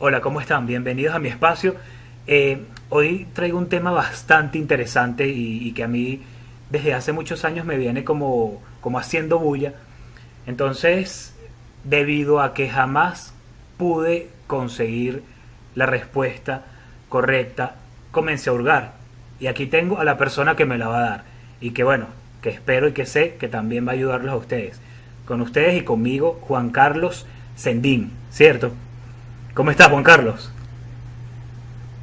Hola, ¿cómo están? Bienvenidos a mi espacio. Eh, hoy traigo un tema bastante interesante y, que a mí desde hace muchos años me viene como, como haciendo bulla. Entonces, debido a que jamás pude conseguir la respuesta correcta, comencé a hurgar. Y aquí tengo a la persona que me la va a dar. Y que bueno, que espero y que sé que también va a ayudarlos a ustedes. Con ustedes y conmigo, Juan Carlos Sendín, ¿cierto? ¿Cómo estás, Juan Carlos?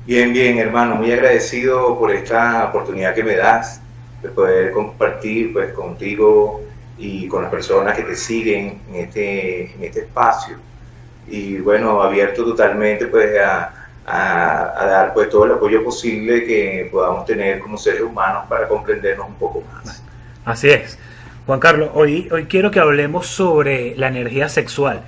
Bien, bien, hermano, muy agradecido por esta oportunidad que me das de poder compartir pues contigo y con las personas que te siguen en este, en este espacio. Y bueno, abierto totalmente pues a, a, dar pues todo el apoyo posible que podamos tener como seres humanos para comprendernos un poco más. Así es. Juan Carlos, hoy, hoy quiero que hablemos sobre la energía sexual,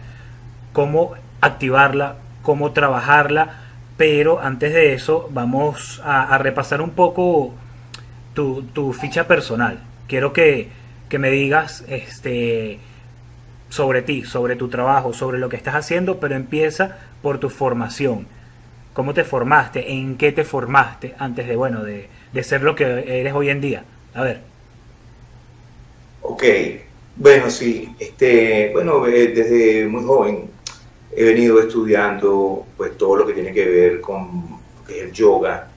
cómo activarla, cómo trabajarla, pero antes de eso vamos a, repasar un poco tu, ficha personal. Quiero que, me digas este, sobre ti, sobre tu trabajo, sobre lo que estás haciendo, pero empieza por tu formación. ¿Cómo te formaste? ¿En qué te formaste antes de, bueno, de, de ser lo que eres hoy en día? A ver. Ok, bueno, sí, este, bueno, eh, desde muy joven he venido estudiando pues todo lo que tiene que ver con el yoga.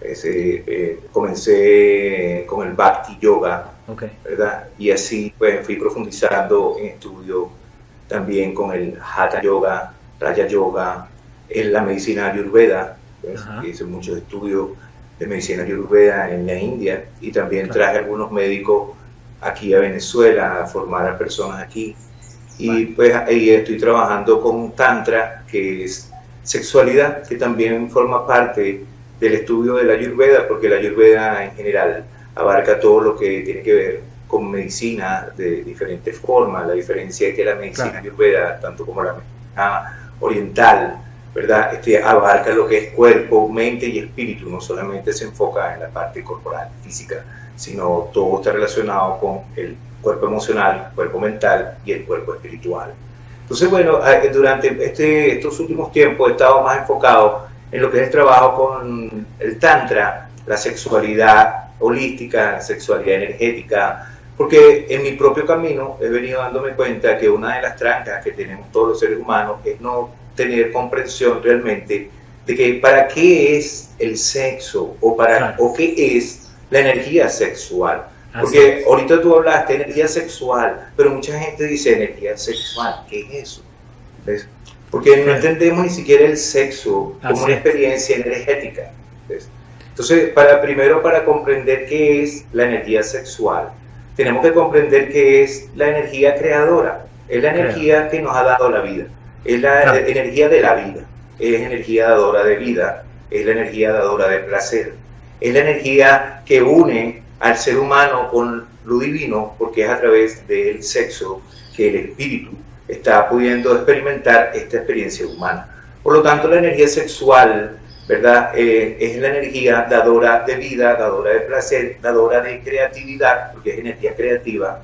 Eh, comencé con el Bhakti Yoga, ¿verdad? Y así pues fui profundizando en estudio también con el Hatha Yoga, Raya Yoga, en la medicina ayurveda. Pues, hice muchos estudios de medicina ayurveda en la India y también traje algunos médicos aquí a Venezuela a formar a personas aquí y pues ahí estoy trabajando con Tantra, que es sexualidad, que también forma parte del estudio de la Ayurveda, porque la Ayurveda en general abarca todo lo que tiene que ver con medicina de diferentes formas. La diferencia es que la medicina Ayurveda, tanto como la medicina oriental, ¿verdad? Este, abarca lo que es cuerpo, mente y espíritu, no solamente se enfoca en la parte corporal, física, sino todo está relacionado con el cuerpo emocional, cuerpo mental y el cuerpo espiritual. Entonces, bueno, durante este, estos últimos tiempos he estado más enfocado en lo que es el trabajo con el Tantra, la sexualidad holística, la sexualidad energética, porque en mi propio camino he venido dándome cuenta que una de las trancas que tenemos todos los seres humanos es no tener comprensión realmente de que para qué es el sexo o para o qué es la energía sexual. Porque ahorita tú hablaste de energía sexual, pero mucha gente dice energía sexual, ¿qué es eso? Porque no entendemos ni siquiera el sexo como una experiencia energética. Entonces, para, primero para comprender qué es la energía sexual, tenemos que comprender qué es la energía creadora. Es la energía que nos ha dado la vida. Es la energía de la vida. Es energía dadora de vida. Es la energía dadora de placer. Es la energía que une al ser humano con lo divino, porque es a través del sexo que el espíritu está pudiendo experimentar esta experiencia humana. Por lo tanto, la energía sexual, ¿verdad? Eh, es la energía dadora de vida, dadora de placer, dadora de creatividad, porque es energía creativa,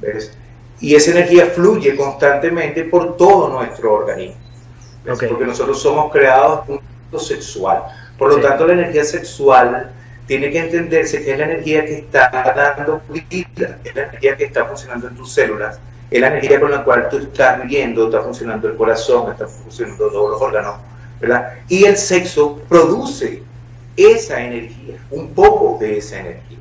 ¿ves? Y esa energía fluye constantemente por todo nuestro organismo, porque nosotros somos creados un mundo sexual. Por lo tanto, la energía sexual tiene que entenderse que es la energía que está dando vida, es la energía que está funcionando en tus células, es la energía con la cual tú estás viviendo, está funcionando el corazón, está funcionando todos los órganos, ¿verdad? Y el sexo produce esa energía, un poco de esa energía.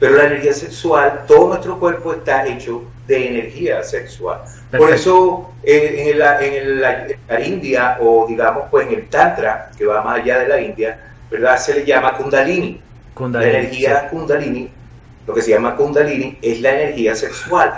Pero la energía sexual, todo nuestro cuerpo está hecho de energía sexual. Por eso eh, en, la, en la India, o digamos pues en el Tantra, que va más allá de la India, ¿verdad? Se le llama Kundalini. la energía Kundalini, lo que se llama Kundalini, es la energía sexual.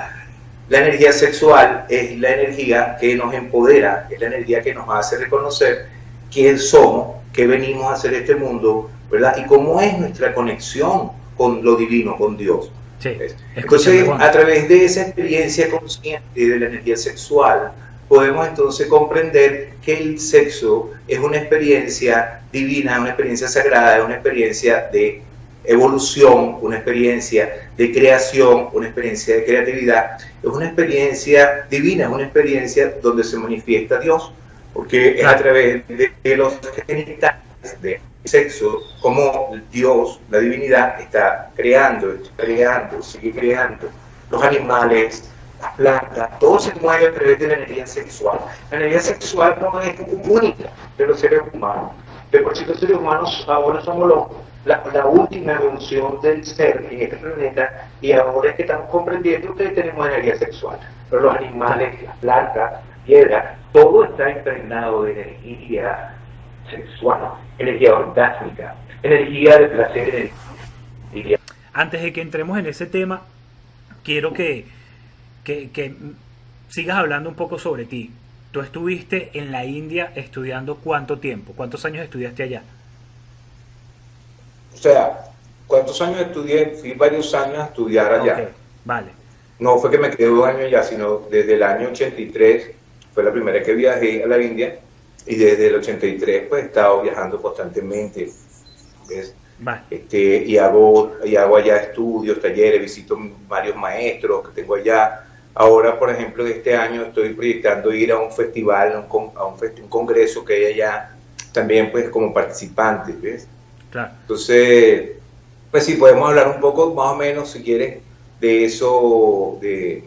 La energía sexual es la energía que nos empodera, es la energía que nos hace reconocer quién somos, qué venimos a hacer este mundo, ¿verdad? Y cómo es nuestra conexión con lo divino, con Dios. Entonces, a través de esa experiencia consciente de la energía sexual, podemos entonces comprender que el sexo es una experiencia divina, una experiencia sagrada, es una experiencia de evolución, una experiencia de creación, una experiencia de creatividad, es una experiencia divina, es una experiencia donde se manifiesta Dios, porque es a través de, los genitales, de sexo, como Dios, la divinidad, está creando, está creando, sigue creando. Los animales, las plantas, todo se mueve a través de la energía sexual. La energía sexual no es única de los seres humanos. De por sí los seres humanos ahora somos los la, última evolución del ser en este planeta y ahora es que estamos comprendiendo que tenemos energía sexual. Pero los animales, las plantas, piedras, todo está impregnado de energía sexual, energía orgásmica, energía de placer. Energía. Antes de que entremos en ese tema, quiero que, que, que sigas hablando un poco sobre ti. Tú estuviste en la India estudiando cuánto tiempo, cuántos años estudiaste allá. O sea, ¿cuántos años estudié? Fui varios años a estudiar allá. vale. No fue que me quedé dos años ya, sino desde el año 83 fue la primera que viajé a la India y desde el 83 pues he estado viajando constantemente. Vale. Este, y, hago, y hago allá estudios, talleres, visito varios maestros que tengo allá. Ahora, por ejemplo, este año estoy proyectando ir a un festival, a un, a un, un congreso que hay allá, también pues como participante, ¿ves? Entonces, pues sí, podemos hablar un poco más o menos, si quieres, de eso, de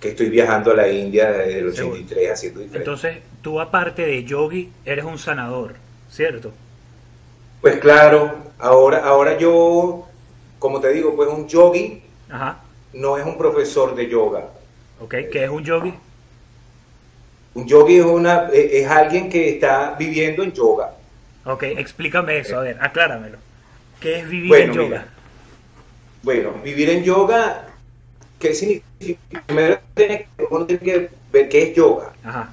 que estoy viajando a la India desde el 83 haciendo diferente. Entonces, tú aparte de yogi, eres un sanador, ¿cierto? Pues claro, ahora, ahora yo, como te digo, pues un yogi no es un profesor de yoga. Ok, ¿qué es un yogi? Un yogi es, una, es alguien que está viviendo en yoga. Ok, explícame eso, a ver, acláramelo. ¿Qué es vivir en yoga? bueno, vivir en yoga, ¿qué significa? Primero tiene que ver qué es yoga. Ajá.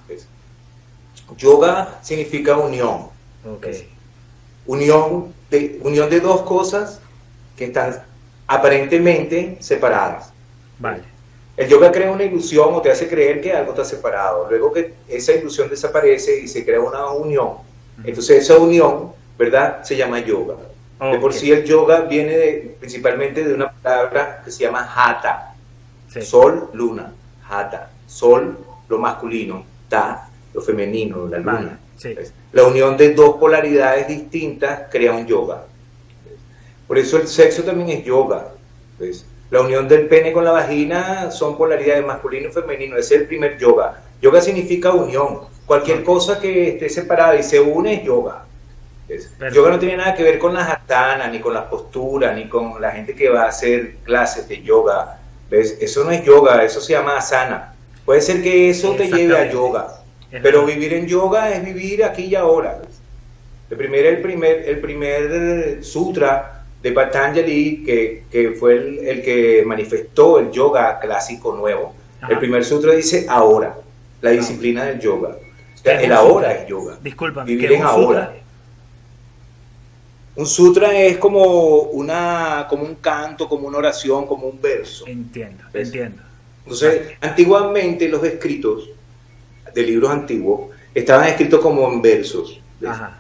Yoga significa unión. Okay. Unión, de, unión de dos cosas que están aparentemente separadas. Vale. El yoga crea una ilusión o te hace creer que algo está separado. Luego que esa ilusión desaparece y se crea una unión, entonces esa unión, ¿verdad? Se llama yoga. De por sí el yoga viene principalmente de una palabra que se llama hatha. Sol, luna, hatha. Sol, lo masculino, ta, lo femenino, la luna. La unión de dos polaridades distintas crea un yoga. Por eso el sexo también es yoga. La unión del pene con la vagina son polaridades masculino y femenino. Ese es el primer yoga. Yoga significa unión. Cualquier cosa que esté separada y se une es yoga. yoga no tiene nada que ver con las asanas, ni con las posturas, ni con la gente que va a hacer clases de yoga. ¿Ves? Eso no es yoga, eso se llama asana. Puede ser que eso te lleve a yoga, pero vivir en yoga es vivir aquí y ahora. El primer, el primer, el primer sutra de Patanjali, que, que fue el, que manifestó el yoga clásico nuevo, el primer sutra dice ahora, la disciplina del yoga el ahora es yoga. Disculpa, vivir en ahora. Un sutra es como una como un canto, como una oración, como un verso. Entiendo, entiendo. Entonces, antiguamente los escritos de libros antiguos estaban escritos como en versos,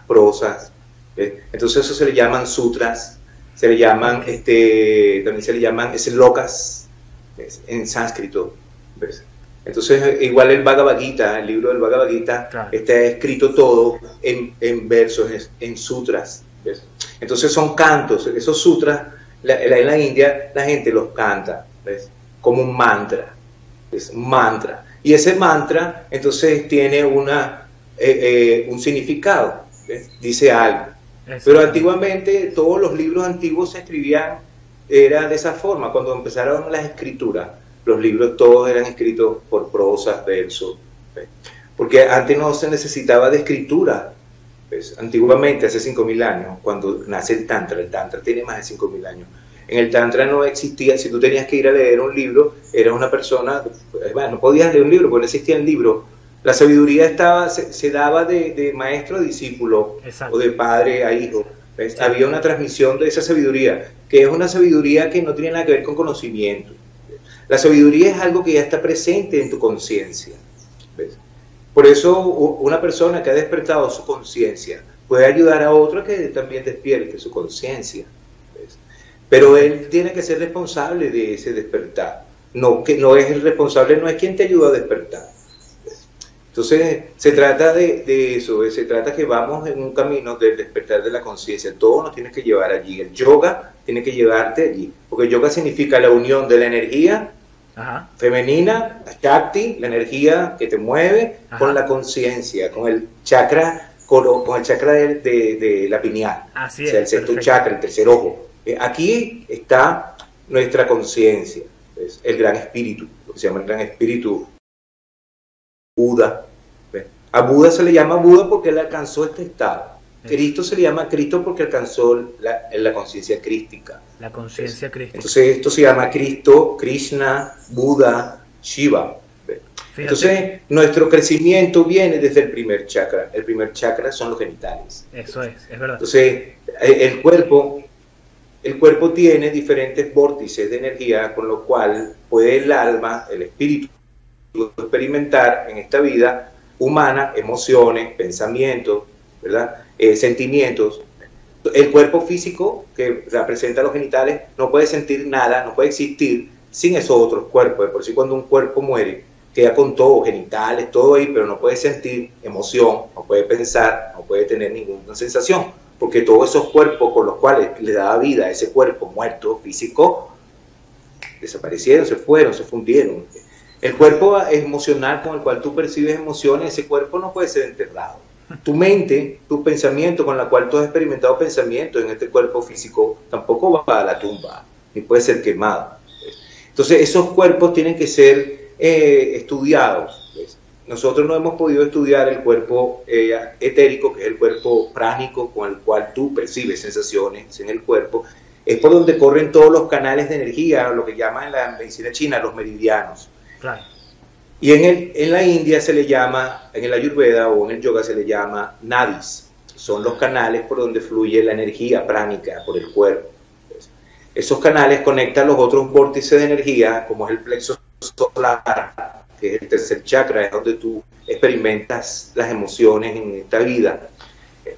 prosas. Entonces eso se le llaman sutras, se le llaman, este, también se le llaman locas en sánscrito. ¿ves? Entonces, igual el Bhagavad Gita, el libro del Bhagavad Gita, está escrito todo en, versos, en sutras. Entonces son cantos, esos sutras, en la India la gente los canta, como un mantra, es un mantra. Y ese mantra entonces tiene una, eh, eh, un significado, dice algo. Pero antiguamente todos los libros antiguos se escribían, era de esa forma, cuando empezaron las escrituras los libros todos eran escritos por prosas, versos, porque antes no se necesitaba de escritura. Antiguamente, hace 5.000 años, cuando nace el Tantra, el Tantra tiene más de 5.000 años, en el Tantra no existía, si tú tenías que ir a leer un libro, eras una persona, bueno, no podías leer un libro porque no existía el libro. La sabiduría estaba, se, daba de, maestro a discípulo o de padre a hijo. Había una transmisión de esa sabiduría, que es una sabiduría que no tiene nada que ver con conocimiento. La sabiduría es algo que ya está presente en tu conciencia. Por eso una persona que ha despertado su conciencia puede ayudar a otro que también despierte su conciencia. Pero él tiene que ser responsable de ese despertar. No, que no es el responsable, no es quien te ayuda a despertar. Entonces, se trata de, eso, se trata que vamos en un camino del despertar de la conciencia. Todo nos tiene que llevar allí. El yoga tiene que llevarte allí. Porque yoga significa la unión de la energía femenina, la Shakti, la energía que te mueve, con la conciencia, con el chakra, con, el chakra de, la pineal. Así o sea, el sexto chakra, el tercer ojo. Eh, aquí está nuestra conciencia, el gran espíritu, lo que se llama el gran espíritu Buda. A Buda se le llama Buda porque él alcanzó este estado. Cristo se le llama Cristo porque alcanzó la, conciencia crística. La conciencia crística. Entonces esto se llama Cristo, Krishna, Buda, Shiva. Entonces nuestro crecimiento viene desde el primer chakra. El primer chakra son los genitales. Eso es, es verdad. Entonces el cuerpo, el cuerpo tiene diferentes vórtices de energía con lo cual puede el alma, el espíritu, experimentar en esta vida humana emociones, pensamientos, ¿verdad? Eh, sentimientos. El cuerpo físico que representa los genitales no puede sentir nada, no puede existir sin esos otros cuerpos. Por si cuando un cuerpo muere, queda con todo, genitales, todo ahí, pero no puede sentir emoción, no puede pensar, no puede tener ninguna sensación, porque todos esos cuerpos con los cuales le daba vida a ese cuerpo muerto físico, desaparecieron, se fueron, se fundieron. El cuerpo emocional con el cual tú percibes emociones, ese cuerpo no puede ser enterrado tu mente, tu pensamiento con la cual tú has experimentado pensamiento en este cuerpo físico, tampoco va a la tumba, ni puede ser quemado. Entonces esos cuerpos tienen que ser eh, estudiados. Nosotros no hemos podido estudiar el cuerpo eh, etérico, que es el cuerpo pránico con el cual tú percibes sensaciones en el cuerpo. Es por donde corren todos los canales de energía, lo que llaman en la medicina china los meridianos. Y en, el, en la India se le llama, en el Ayurveda o en el yoga se le llama nadis. Son los canales por donde fluye la energía pránica por el cuerpo. Esos canales conectan los otros vórtices de energía, como es el plexo solar, que es el tercer chakra, es donde tú experimentas las emociones en esta vida.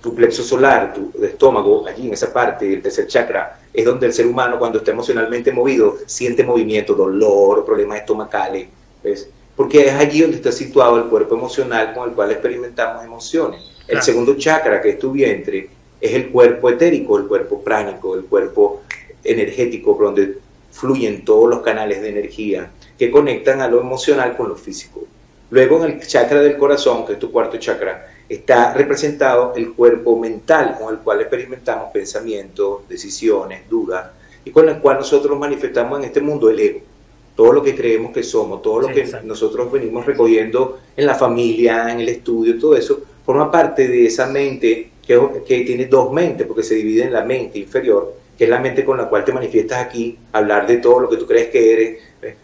Tu plexo solar, tu estómago, allí en esa parte, el tercer chakra, es donde el ser humano cuando está emocionalmente movido siente movimiento, dolor, problemas estomacales. ¿ves? porque es allí donde está situado el cuerpo emocional con el cual experimentamos emociones. El segundo chakra, que es tu vientre, es el cuerpo etérico, el cuerpo pránico, el cuerpo energético, por donde fluyen todos los canales de energía que conectan a lo emocional con lo físico. Luego en el chakra del corazón, que es tu cuarto chakra, está representado el cuerpo mental con el cual experimentamos pensamientos, decisiones, dudas, y con el cual nosotros manifestamos en este mundo el ego. Todo lo que creemos que somos, todo lo que nosotros venimos recogiendo en la familia, en el estudio, todo eso, forma parte de esa mente que, que tiene dos mentes, porque se divide en la mente inferior, que es la mente con la cual te manifiestas aquí, hablar de todo lo que tú crees que eres.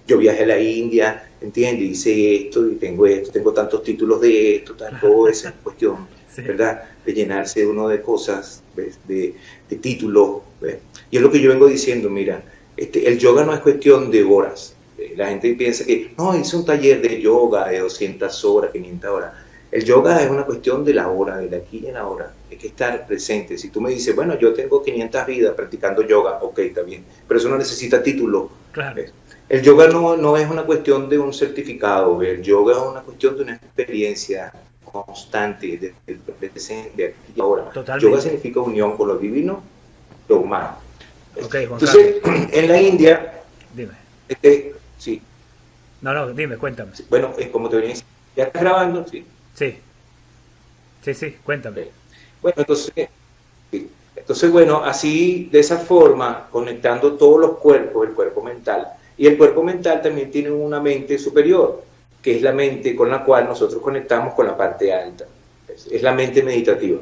Yo viajé a la India, ¿entiendes? Hice esto y tengo esto, tengo tantos títulos de esto, tal, todo esa cuestión, ¿verdad? De llenarse uno de cosas, de, de títulos. Y es lo que yo vengo diciendo, mira, este, el yoga no es cuestión de horas, la gente piensa que, no, hice un taller de yoga de 200 horas, 500 horas. El yoga es una cuestión de la hora, de aquí en la hora. Hay que estar presente. Si tú me dices, bueno, yo tengo 500 vidas practicando yoga, ok, está bien. Pero eso no necesita título. Claro. El yoga no, no es una cuestión de un certificado. El yoga es una cuestión de una experiencia constante, de, presente, de aquí y ahora. Yoga significa unión con lo divino, lo humano. Okay, Entonces, en la India, Dime. Este, Sí. No, no, dime, cuéntame. Bueno, es como te venía ¿Ya estás grabando? Sí. Sí. Sí, sí, cuéntame. Bueno, entonces, entonces, bueno, así, de esa forma, conectando todos los cuerpos, el cuerpo mental, y el cuerpo mental también tiene una mente superior, que es la mente con la cual nosotros conectamos con la parte alta. Es la mente meditativa.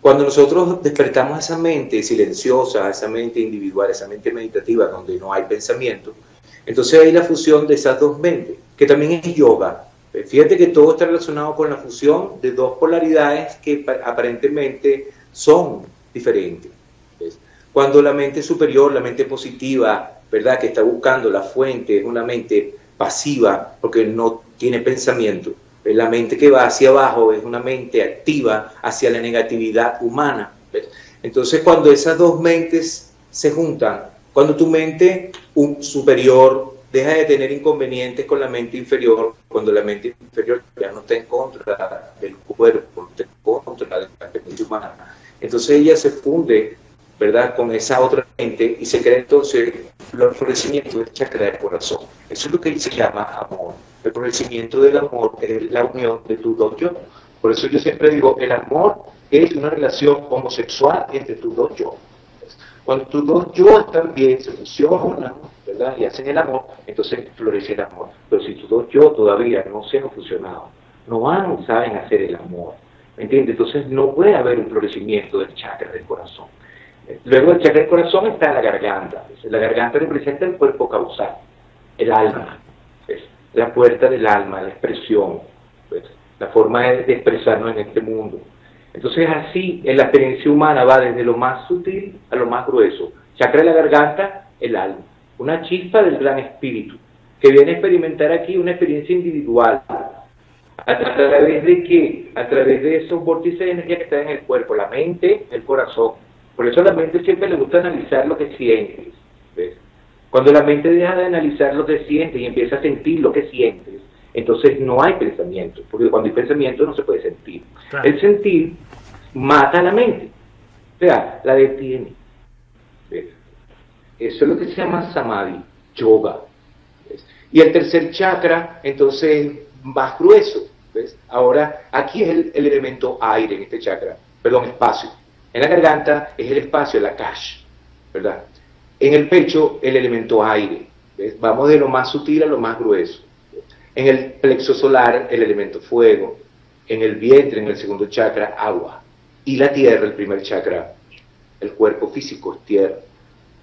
Cuando nosotros despertamos esa mente silenciosa, esa mente individual, esa mente meditativa, donde no hay pensamiento, entonces hay la fusión de esas dos mentes, que también es yoga. Fíjate que todo está relacionado con la fusión de dos polaridades que aparentemente son diferentes. Cuando la mente superior, la mente positiva, ¿verdad? Que está buscando la fuente, es una mente pasiva porque no tiene pensamiento. La mente que va hacia abajo es una mente activa hacia la negatividad humana. Entonces cuando esas dos mentes se juntan, cuando tu mente un superior deja de tener inconvenientes con la mente inferior cuando la mente inferior ya no está en contra del cuerpo, está en contra de la experiencia humana. Entonces ella se funde, ¿verdad?, con esa otra mente y se crea entonces el florecimiento del chakra del corazón. Eso es lo que se llama amor. El florecimiento del amor es la unión de tus dos yo. Por eso yo siempre digo, el amor es una relación homosexual entre tus dos yo. Cuando tus dos yo están bien, se fusionan, Y hacen el amor, entonces florece el amor. Pero si dos yo todavía no se han fusionado, no van, saben hacer el amor, ¿me entiendes? Entonces no puede haber un florecimiento del chakra del corazón. Luego el chakra del corazón está la garganta. La garganta representa el cuerpo causal, el alma, la puerta del alma, la expresión, la forma de expresarnos en este mundo. Entonces así, en la experiencia humana va desde lo más sutil a lo más grueso. Chakra de la garganta, el alma. Una chispa del gran espíritu, que viene a experimentar aquí una experiencia individual. ¿A través de qué? A través de esos vórtices de energía que están en el cuerpo, la mente, el corazón. Por eso a la mente siempre le gusta analizar lo que sientes. Cuando la mente deja de analizar lo que sientes y empieza a sentir lo que sientes, entonces no hay pensamiento, porque cuando hay pensamiento no se puede sentir. El sentir mata a la mente, o sea, la detiene. Eso es lo que se llama samadhi, yoga. Y el tercer chakra, entonces, más grueso. ¿ves? Ahora, aquí es el, elemento aire en este chakra, perdón, espacio. En la garganta es el espacio, la cash, ¿verdad? En el pecho, el elemento aire. Vamos de lo más sutil a lo más grueso. En el plexo solar, el elemento fuego. En el vientre, en el segundo chakra, agua. Y la tierra, el primer chakra. El cuerpo físico es tierra.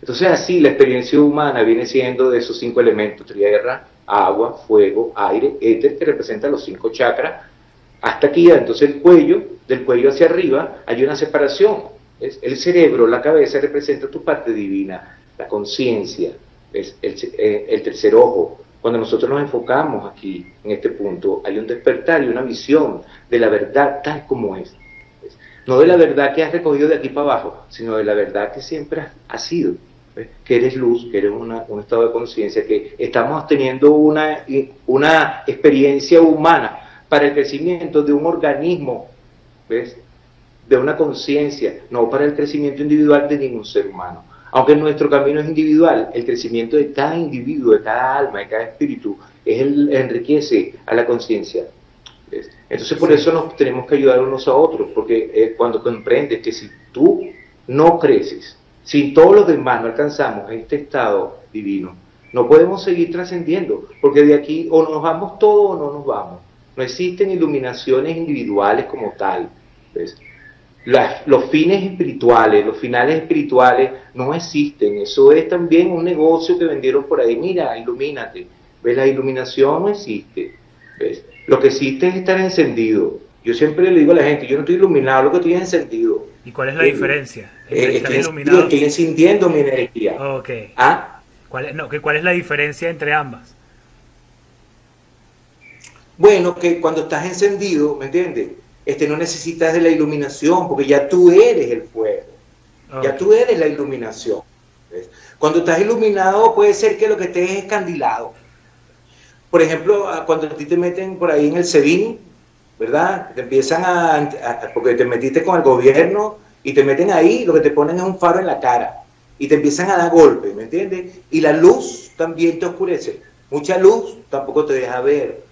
Entonces así la experiencia humana viene siendo de esos cinco elementos, tierra, agua, fuego, aire, éter, que representan los cinco chakras. Hasta aquí, entonces el cuello, del cuello hacia arriba, hay una separación. El cerebro, la cabeza representa tu parte divina, la conciencia, el, eh, el tercer ojo, cuando nosotros nos enfocamos aquí, en este punto, hay un despertar y una visión de la verdad tal como es. No de la verdad que has recogido de aquí para abajo, sino de la verdad que siempre has sido. Que eres luz, que eres un estado de conciencia, que estamos teniendo una, una experiencia humana para el crecimiento de un organismo, ¿ves? de una conciencia, no para el crecimiento individual de ningún ser humano. Aunque nuestro camino es individual, el crecimiento de cada individuo, de cada alma, de cada espíritu, es el, enriquece a la conciencia. Entonces por eso nos tenemos que ayudar unos a otros, porque eh, cuando comprendes que si tú no creces, si todos los demás no alcanzamos este estado divino, no podemos seguir trascendiendo, porque de aquí o nos vamos todos o no nos vamos. No existen iluminaciones individuales como tal. los fines espirituales, los finales espirituales no existen. Eso es también un negocio que vendieron por ahí. Mira, ilumínate. ¿Ves? La iluminación no existe. ¿Ves? Lo que existe es estar encendido. Yo siempre le digo a la gente, yo no estoy iluminado, lo que estoy es encendido. ¿Y cuál es la diferencia? Eh, estoy, iluminado? estoy encendiendo mi energía. ¿Ah? ¿Cuál, es, no, ¿Cuál es la diferencia entre ambas? Bueno, que cuando estás encendido, ¿me entiendes? este, no necesitas de la iluminación, porque ya tú eres el fuego, ya tú eres la iluminación. Cuando estás iluminado puede ser que lo que estés es escandilado. Por ejemplo, cuando a ti te meten por ahí en el SEBIN, ¿verdad? Te empiezan a, porque te metiste con el gobierno y te meten ahí, lo que te ponen es un faro en la cara y te empiezan a dar golpes, ¿me entiendes? Y la luz también te oscurece. Mucha luz tampoco te deja ver.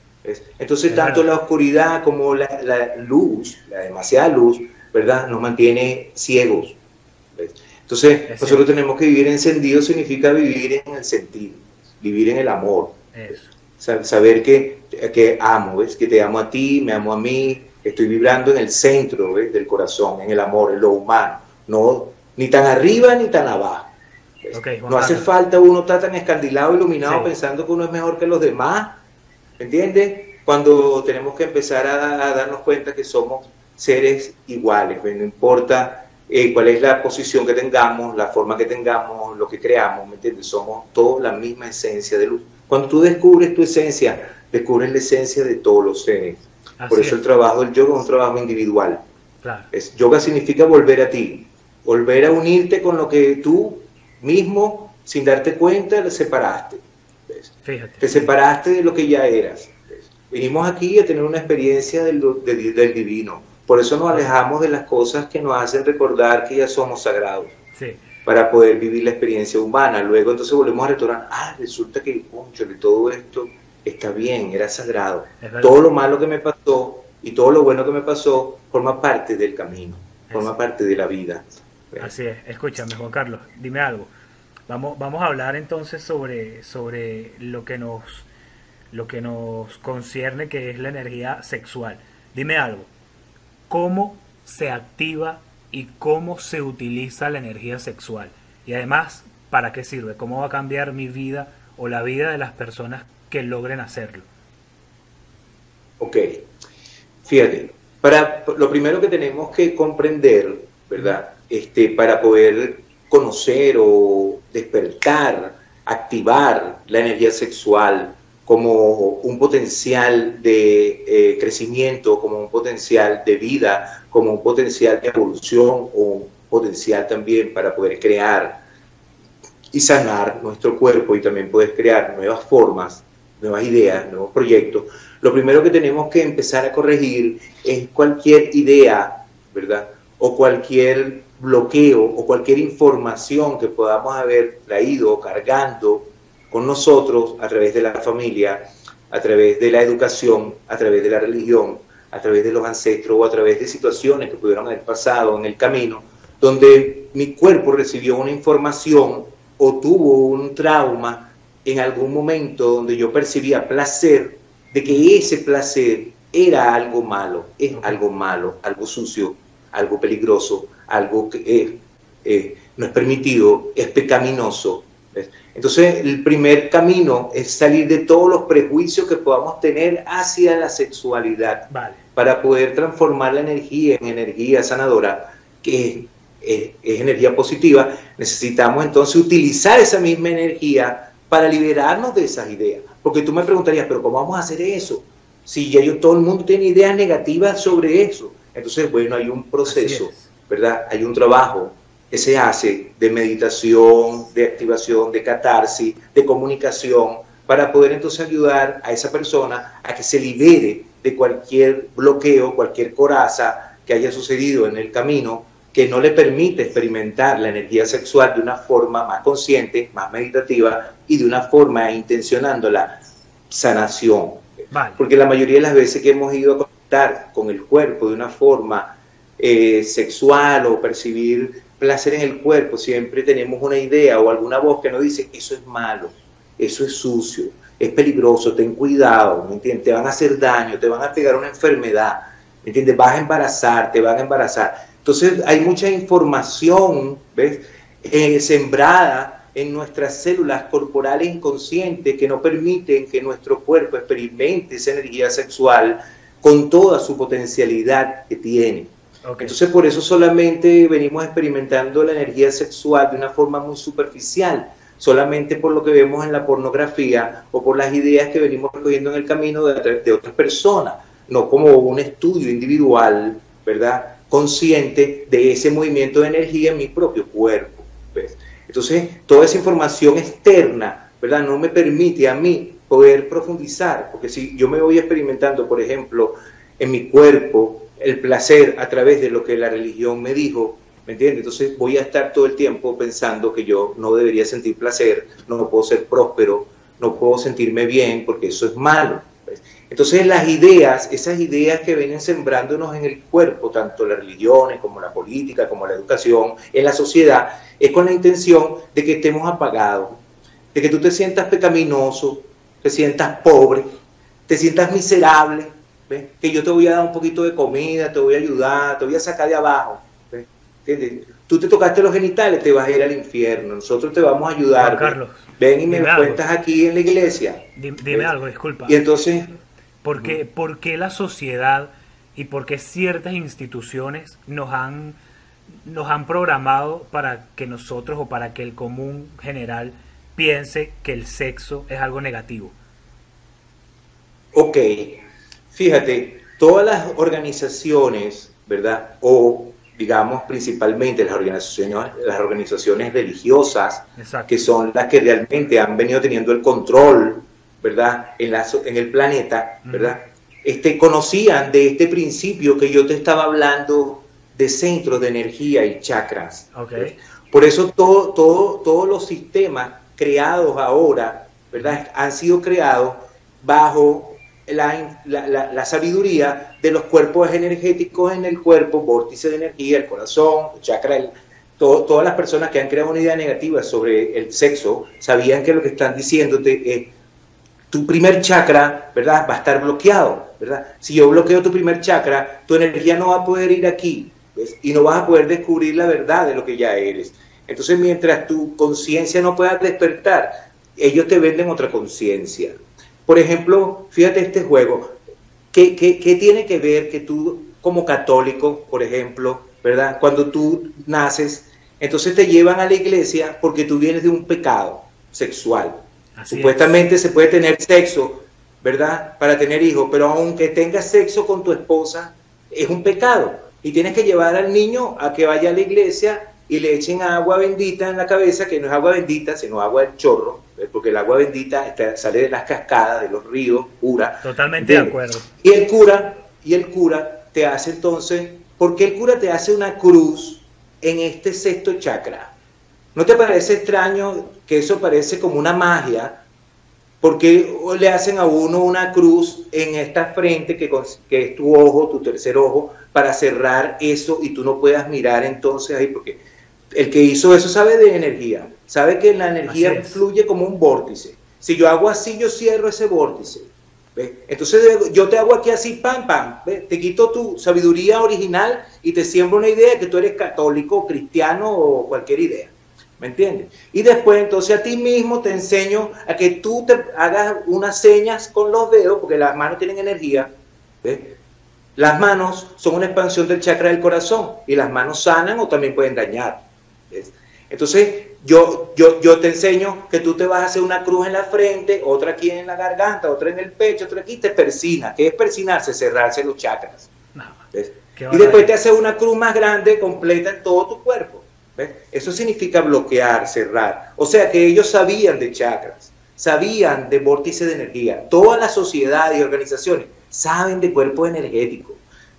Entonces, tanto la oscuridad como la, luz, la demasiada luz, ¿verdad? Nos mantiene ciegos. Entonces, nosotros tenemos que vivir encendido, significa vivir en el sentido, vivir en el amor. Saber que, que amo, ¿ves? Que te amo a ti, me amo a mí, estoy vibrando en el centro del corazón, en el amor, en lo humano, no ni tan arriba ni tan abajo. no hace falta uno estar tan escandilado, iluminado, pensando que uno es mejor que los demás ¿Entiendes? Cuando tenemos que empezar a, darnos cuenta que somos seres iguales, no importa eh, cuál es la posición que tengamos, la forma que tengamos, lo que creamos, ¿me entiendes? Somos todos la misma esencia de luz. Cuando tú descubres tu esencia, descubres la esencia de todos los seres. Por eso el trabajo del yoga es un trabajo individual. Es, yoga significa volver a ti, volver a unirte con lo que tú mismo, sin darte cuenta, separaste. Fíjate. Te separaste de lo que ya eras. Vinimos aquí a tener una experiencia del, del, divino. Por eso nos alejamos de las cosas que nos hacen recordar que ya somos sagrados. Sí. Para poder vivir la experiencia humana. Luego entonces volvemos a retornar. Ah, resulta que, de todo esto está bien, era sagrado. Todo lo malo que me pasó y todo lo bueno que me pasó forma parte del camino, forma parte de la vida. Así es, escúchame Juan Carlos, dime algo. Vamos, vamos a hablar entonces sobre, sobre lo que nos lo que nos concierne que es la energía sexual. Dime algo, ¿cómo se activa y cómo se utiliza la energía sexual? Y además, ¿para qué sirve? ¿Cómo va a cambiar mi vida o la vida de las personas que logren hacerlo? Ok, fíjate, para, lo primero que tenemos que comprender, ¿verdad? Este, para poder conocer o despertar, activar la energía sexual como un potencial de eh, crecimiento, como un potencial de vida, como un potencial de evolución o un potencial también para poder crear y sanar nuestro cuerpo y también poder crear nuevas formas nuevas ideas, nuevos proyectos, lo primero que tenemos que empezar a corregir es cualquier idea, ¿verdad? O cualquier bloqueo o cualquier información que podamos haber traído o cargando con nosotros a través de la familia, a través de la educación, a través de la religión, a través de los ancestros o a través de situaciones que pudieron haber pasado en el camino, donde mi cuerpo recibió una información o tuvo un trauma en algún momento donde yo percibía placer, de que ese placer era algo malo, es algo malo, algo sucio, algo peligroso, algo que eh, no es permitido, es pecaminoso. Entonces, el primer camino es salir de todos los prejuicios que podamos tener hacia la sexualidad para poder transformar la energía en energía sanadora, que es energía positiva. Necesitamos entonces utilizar esa misma energía para liberarnos de esas ideas. Porque tú me preguntarías, pero ¿cómo vamos a hacer eso? Si ya yo, todo el mundo tiene ideas negativas sobre eso. Entonces, bueno, hay un proceso, ¿verdad? Hay un trabajo que se hace de meditación, de activación, de catarsis, de comunicación, para poder entonces ayudar a esa persona a que se libere de cualquier bloqueo, cualquier coraza que haya sucedido en el camino que no le permite experimentar la energía sexual de una forma más consciente, más meditativa y de una forma intencionando la sanación. Porque la mayoría de las veces que hemos ido a conectar con el cuerpo de una forma eh, sexual o percibir placer en el cuerpo, siempre tenemos una idea o alguna voz que nos dice, eso es malo, eso es sucio, es peligroso, ten cuidado, ¿me entiendes? Te van a hacer daño, te van a pegar una enfermedad, ¿me entiendes? Vas a embarazar, te van a embarazar. Entonces hay mucha información, ¿ves? Eh, sembrada en nuestras células corporales inconscientes que no permiten que nuestro cuerpo experimente esa energía sexual con toda su potencialidad que tiene. Entonces por eso solamente venimos experimentando la energía sexual de una forma muy superficial, solamente por lo que vemos en la pornografía o por las ideas que venimos recogiendo en el camino de, de otras personas, no como un estudio individual, ¿verdad? consciente de ese movimiento de energía en mi propio cuerpo. Entonces, toda esa información externa, ¿verdad? No me permite a mí poder profundizar, porque si yo me voy experimentando, por ejemplo, en mi cuerpo, el placer a través de lo que la religión me dijo, ¿me entiendes? Entonces voy a estar todo el tiempo pensando que yo no debería sentir placer, no puedo ser próspero, no puedo sentirme bien, porque eso es malo. Entonces las ideas, esas ideas que vienen sembrándonos en el cuerpo, tanto las religiones como la política, como la educación, en la sociedad, es con la intención de que estemos apagados, de que tú te sientas pecaminoso, te sientas pobre, te sientas miserable, que yo te voy a dar un poquito de comida, te voy a ayudar, te voy a sacar de abajo. Tú te tocaste los genitales, te vas a ir al infierno, nosotros te vamos a ayudar. Carlos, ven y me cuentas aquí en la iglesia. Dime, algo, disculpa. Y entonces ¿Por qué, la sociedad y por qué ciertas instituciones nos han, nos han programado para que nosotros o para que el común general piense que el sexo es algo negativo? Ok, fíjate, todas las organizaciones, ¿verdad? O digamos, principalmente las organizaciones, las organizaciones religiosas, que son las que realmente han venido teniendo el control, ¿verdad?, en, la, en el planeta, ¿verdad? Este, conocían de este principio que yo te estaba hablando de centros de energía y chakras. Por eso todo, todo, todos los sistemas creados ahora, ¿verdad?, han sido creados bajo la, sabiduría de los cuerpos energéticos en el cuerpo, vórtice de energía, el corazón, el chakra, todas las personas que han creado una idea negativa sobre el sexo sabían que lo que están diciéndote es tu primer chakra, ¿verdad? Va a estar bloqueado, ¿verdad? Si yo bloqueo tu primer chakra, tu energía no va a poder ir aquí, Y no vas a poder descubrir la verdad de lo que ya eres. Entonces, mientras tu conciencia no pueda despertar, ellos te venden otra conciencia. Por ejemplo, fíjate este juego. ¿Qué, tiene que ver que tú, como católico, por ejemplo, ¿verdad? Cuando tú naces, entonces te llevan a la iglesia porque tú vienes de un pecado sexual. Supuestamente se puede tener sexo, ¿verdad? Para tener hijos, pero aunque tengas sexo con tu esposa, es un pecado. Y tienes que llevar al niño a que vaya a la iglesia y le echen agua bendita en la cabeza, que no es agua bendita, sino agua del chorro, porque el agua bendita sale de las cascadas, de los ríos, pura. Totalmente de acuerdo. Y el cura, y el cura te hace entonces, porque el cura te hace una cruz en este sexto chakra. ¿No te parece extraño que eso parece como una magia? Porque le hacen a uno una cruz en esta frente, que, que es tu ojo, tu tercer ojo, para cerrar eso y tú no puedas mirar entonces ahí, porque el que hizo eso sabe de energía, sabe que la energía fluye como un vórtice. Si yo hago así, yo cierro ese vórtice. Entonces yo te hago aquí así, pam, pam, te quito tu sabiduría original y te siembro una idea que tú eres católico, cristiano o cualquier idea. ¿Me entiendes? Y después entonces a ti mismo te enseño a que tú te hagas unas señas con los dedos, porque las manos tienen energía. Las manos son una expansión del chakra del corazón y las manos sanan o también pueden dañar. Entonces, yo, yo, yo te enseño que tú te vas a hacer una cruz en la frente, otra aquí en la garganta, otra en el pecho, otra aquí, te persina. ¿Qué es persinarse? Cerrarse los chakras. Y después te hace una cruz más grande, completa en todo tu cuerpo. Eso significa bloquear, cerrar. O sea que ellos sabían de chakras, sabían de vórtice de energía. Todas las sociedades y organizaciones saben de cuerpo energético.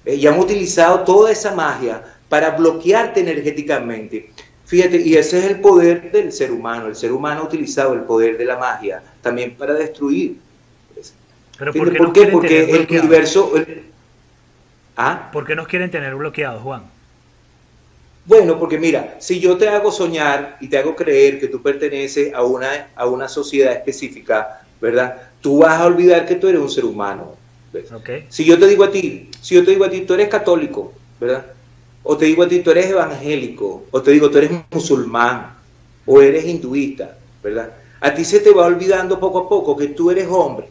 Y han utilizado toda esa magia para bloquearte energéticamente. Fíjate, y ese es el poder del ser humano. El ser humano ha utilizado el poder de la magia también para destruir. ¿Pero por qué, qué? Porque el universo... ¿Ah? ¿Por qué nos quieren tener bloqueados, Juan? Bueno, porque mira, si yo te hago soñar y te hago creer que tú perteneces a una, a una sociedad específica, ¿verdad? Tú vas a olvidar que tú eres un ser humano. Okay. Si yo te digo a ti, si yo te digo a ti, tú eres católico, ¿verdad? O te digo a ti, tú eres evangélico, o te digo, tú eres musulmán, o eres hinduista, ¿verdad? A ti se te va olvidando poco a poco que tú eres hombre,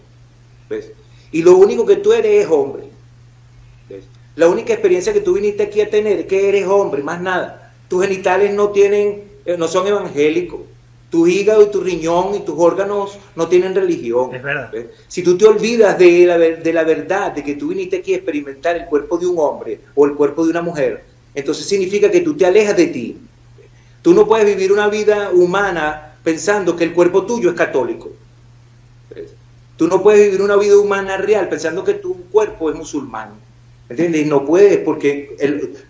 ¿ves? Y lo único que tú eres es hombre. La única experiencia que tú viniste aquí a tener es que eres hombre, más nada. Tus genitales no tienen, eh, no son evangélicos. Tu hígado y tu riñón y tus órganos no tienen religión. Es verdad. Si tú te olvidas de la, de la verdad, de que tú viniste aquí a experimentar el cuerpo de un hombre o el cuerpo de una mujer, entonces significa que tú te alejas de ti. Tú no puedes vivir una vida humana pensando que el cuerpo tuyo es católico. Tú no puedes vivir una vida humana real pensando que tu cuerpo es musulmán. ¿Entiendes? No puedes porque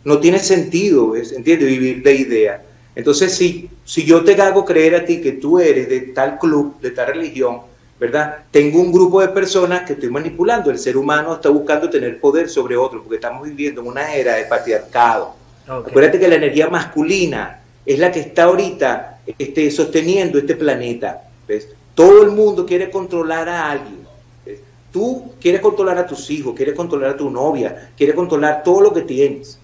no tiene sentido, ¿entiendes? Vivir de idea. Entonces, si, si yo te hago creer a ti que tú eres de tal club, de tal religión, ¿verdad? Tengo un grupo de personas que estoy manipulando. El ser humano está buscando tener poder sobre otro, porque estamos viviendo en una era de patriarcado. Acuérdate que la energía masculina es la que está ahorita este, sosteniendo este planeta. ¿ves? Todo el mundo quiere controlar a alguien. Tú quieres controlar a tus hijos, quieres controlar a tu novia, quieres controlar todo lo que tienes.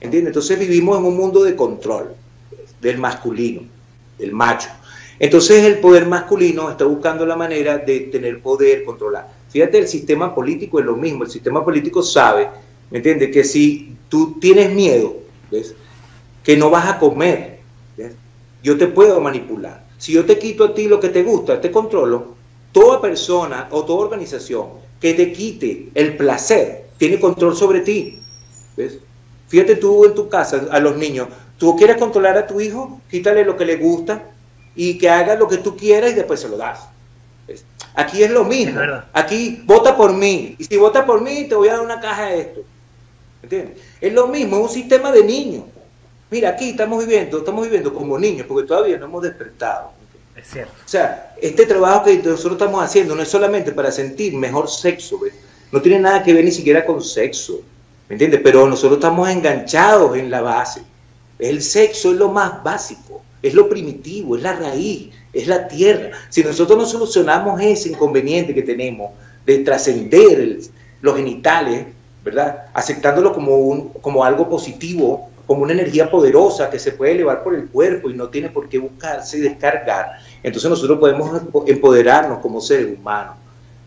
¿Entiendes? Entonces vivimos en un mundo de control del masculino, del macho. Entonces el poder masculino está buscando la manera de tener poder, controlar. Fíjate, el sistema político es lo mismo. El sistema político sabe, ¿me entiendes? Que si tú tienes miedo, ¿ves? Que no vas a comer, yo te puedo manipular. Si yo te quito a ti lo que te gusta, te controlo. Toda persona o toda organización que te quite el placer tiene control sobre ti. ¿ves? Fíjate tú en tu casa, a los niños, tú quieres controlar a tu hijo, quítale lo que le gusta y que haga lo que tú quieras y después se lo das. Aquí es lo mismo. Aquí vota por mí. Y si vota por mí, te voy a dar una caja de esto. ¿Entiendes? Es lo mismo, es un sistema de niños. Mira, aquí estamos viviendo, estamos viviendo como niños, porque todavía no hemos despertado. Es cierto. O sea, este trabajo que nosotros estamos haciendo no es solamente para sentir mejor sexo, no tiene nada que ver ni siquiera con sexo, ¿me entiendes? Pero nosotros estamos enganchados en la base. El sexo es lo más básico, es lo primitivo, es la raíz, es la tierra. Si nosotros no solucionamos ese inconveniente que tenemos de trascender los genitales, ¿verdad? Aceptándolo como, un, como algo positivo, como una energía poderosa que se puede elevar por el cuerpo y no tiene por qué buscarse y descargar, entonces nosotros podemos empoderarnos como seres humanos.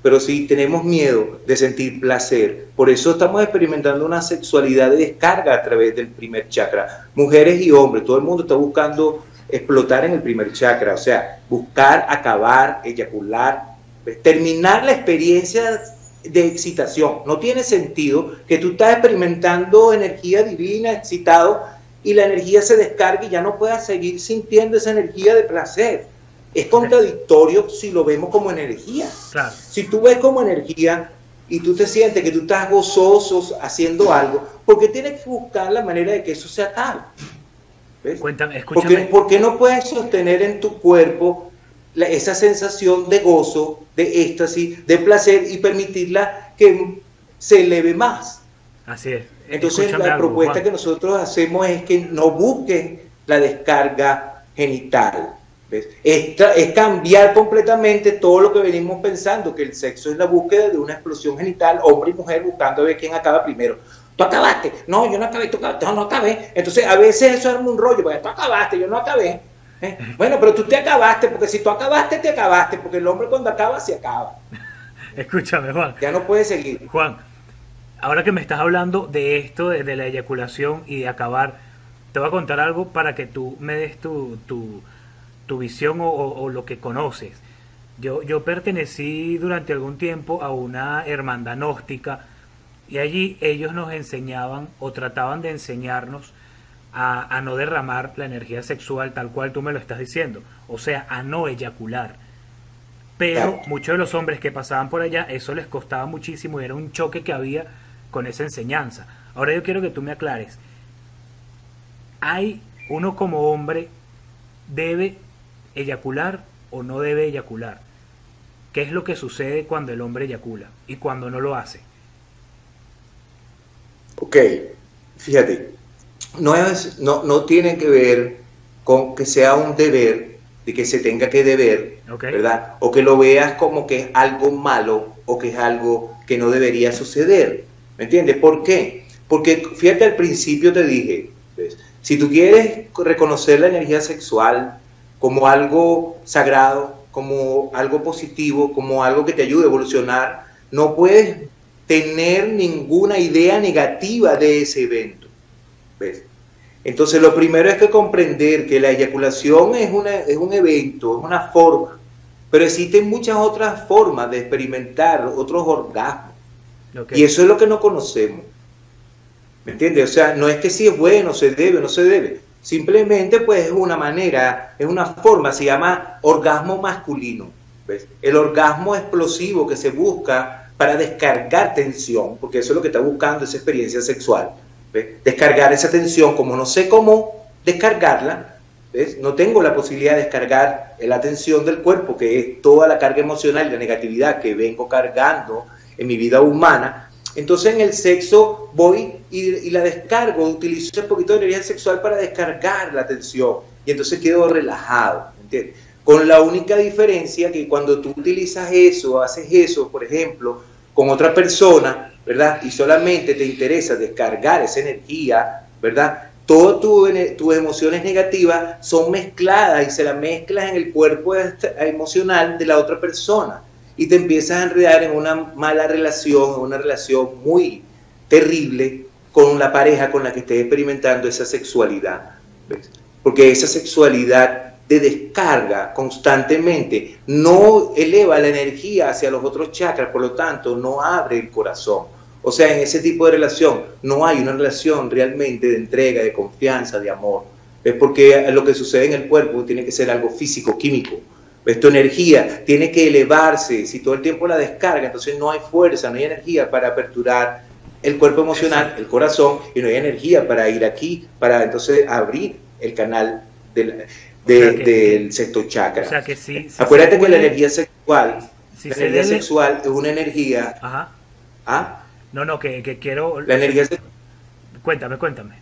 Pero si tenemos miedo de sentir placer, por eso estamos experimentando una sexualidad de descarga a través del primer chakra. Mujeres y hombres, todo el mundo está buscando explotar en el primer chakra, o sea, buscar, acabar, eyacular, terminar la experiencia de excitación. No tiene sentido que tú estás experimentando energía divina, excitado, y la energía se descargue y ya no puedas seguir sintiendo esa energía de placer. Es contradictorio si lo vemos como energía. Si tú ves como energía y tú te sientes que tú estás gozoso haciendo algo, porque tienes que buscar la manera de que eso sea tal. Cuéntame, escúchame. ¿Por qué, no puedes sostener en tu cuerpo esa sensación de gozo, de éxtasis, de placer y permitirla que se eleve más? Así es. Entonces la propuesta que nosotros hacemos es que no busquen la descarga genital. Es, es, cambiar completamente todo lo que venimos pensando, que el sexo es la búsqueda de una explosión genital, hombre y mujer buscando a ver quién acaba primero. Tú acabaste. No, yo no acabé, tú acabaste. No, no acabé. Entonces, a veces eso es un rollo, porque tú acabaste, yo no acabé. ¿eh? Bueno, pero tú te acabaste, porque si tú acabaste, te acabaste, porque el hombre cuando acaba, se acaba. Escúchame, Juan. Ya no puedes seguir. Juan, ahora que me estás hablando de esto, de, la eyaculación y de acabar, te voy a contar algo para que tú me des tu, tu, tu visión o, o, lo que conoces. Yo, yo pertenecí durante algún tiempo a una hermandad gnóstica y allí ellos nos enseñaban o trataban de enseñarnos a, no derramar la energía sexual tal cual tú me lo estás diciendo, o sea, a no eyacular. Pero muchos de los hombres que pasaban por allá, eso les costaba muchísimo y era un choque que había con esa enseñanza. Ahora yo quiero que tú me aclares. ¿Hay uno como hombre debe eyacular o no debe eyacular? ¿Qué es lo que sucede cuando el hombre eyacula y cuando no lo hace? Ok, fíjate, no, es, no, no tiene que ver con que sea un deber, de que se tenga que deber, ¿verdad? O que lo veas como que es algo malo o que es algo que no debería suceder. ¿Me entiendes? ¿Por qué? Porque fíjate, al principio te dije, si tú quieres reconocer la energía sexual como algo sagrado, como algo positivo, como algo que te ayude a evolucionar, no puedes tener ninguna idea negativa de ese evento. ¿Ves? Entonces lo primero es que comprender que la eyaculación es, una, es un evento, es una forma, pero existen muchas otras formas de experimentar otros orgasmos. Y eso es lo que no conocemos. ¿Me entiendes? O sea, no es que si es bueno, se debe o no se debe. Simplemente pues es una manera, es una forma, se llama orgasmo masculino. ¿ves? El orgasmo explosivo que se busca para descargar tensión, porque eso es lo que está buscando esa experiencia sexual. Descargar esa tensión, como no sé cómo descargarla, no tengo la posibilidad de descargar la tensión del cuerpo, que es toda la carga emocional y la negatividad que vengo cargando en mi vida humana. Entonces en el sexo voy y, la descargo, utilizo un poquito de energía sexual para descargar la tensión y entonces quedo relajado. ¿entiendes? Con la única diferencia que cuando tú utilizas eso, haces eso, por ejemplo, con otra persona, ¿verdad? Y solamente te interesa descargar esa energía, ¿verdad? Todas tus emociones negativas son mezcladas y se las mezclas en el cuerpo emocional de la otra persona. Y te empiezas a enredar en una mala relación, una relación muy terrible con la pareja con la que estés experimentando esa sexualidad. Porque esa sexualidad de descarga constantemente, no eleva la energía hacia los otros chakras, por lo tanto no abre el corazón. O sea, en ese tipo de relación no hay una relación realmente de entrega, de confianza, de amor. Es porque lo que sucede en el cuerpo tiene que ser algo físico, químico. ¿Ves? Energía tiene que elevarse. Si todo el tiempo la descarga, entonces no hay fuerza, no hay energía para aperturar el cuerpo emocional, el corazón, y no hay energía para ir aquí, para entonces abrir el canal del, del sexto chakra. O sea que sí, Acuérdate que la energía sexual, la energía sexual es una energía. Ajá. ¿Ah? No, no, que, que quiero. La energía Cuéntame, cuéntame.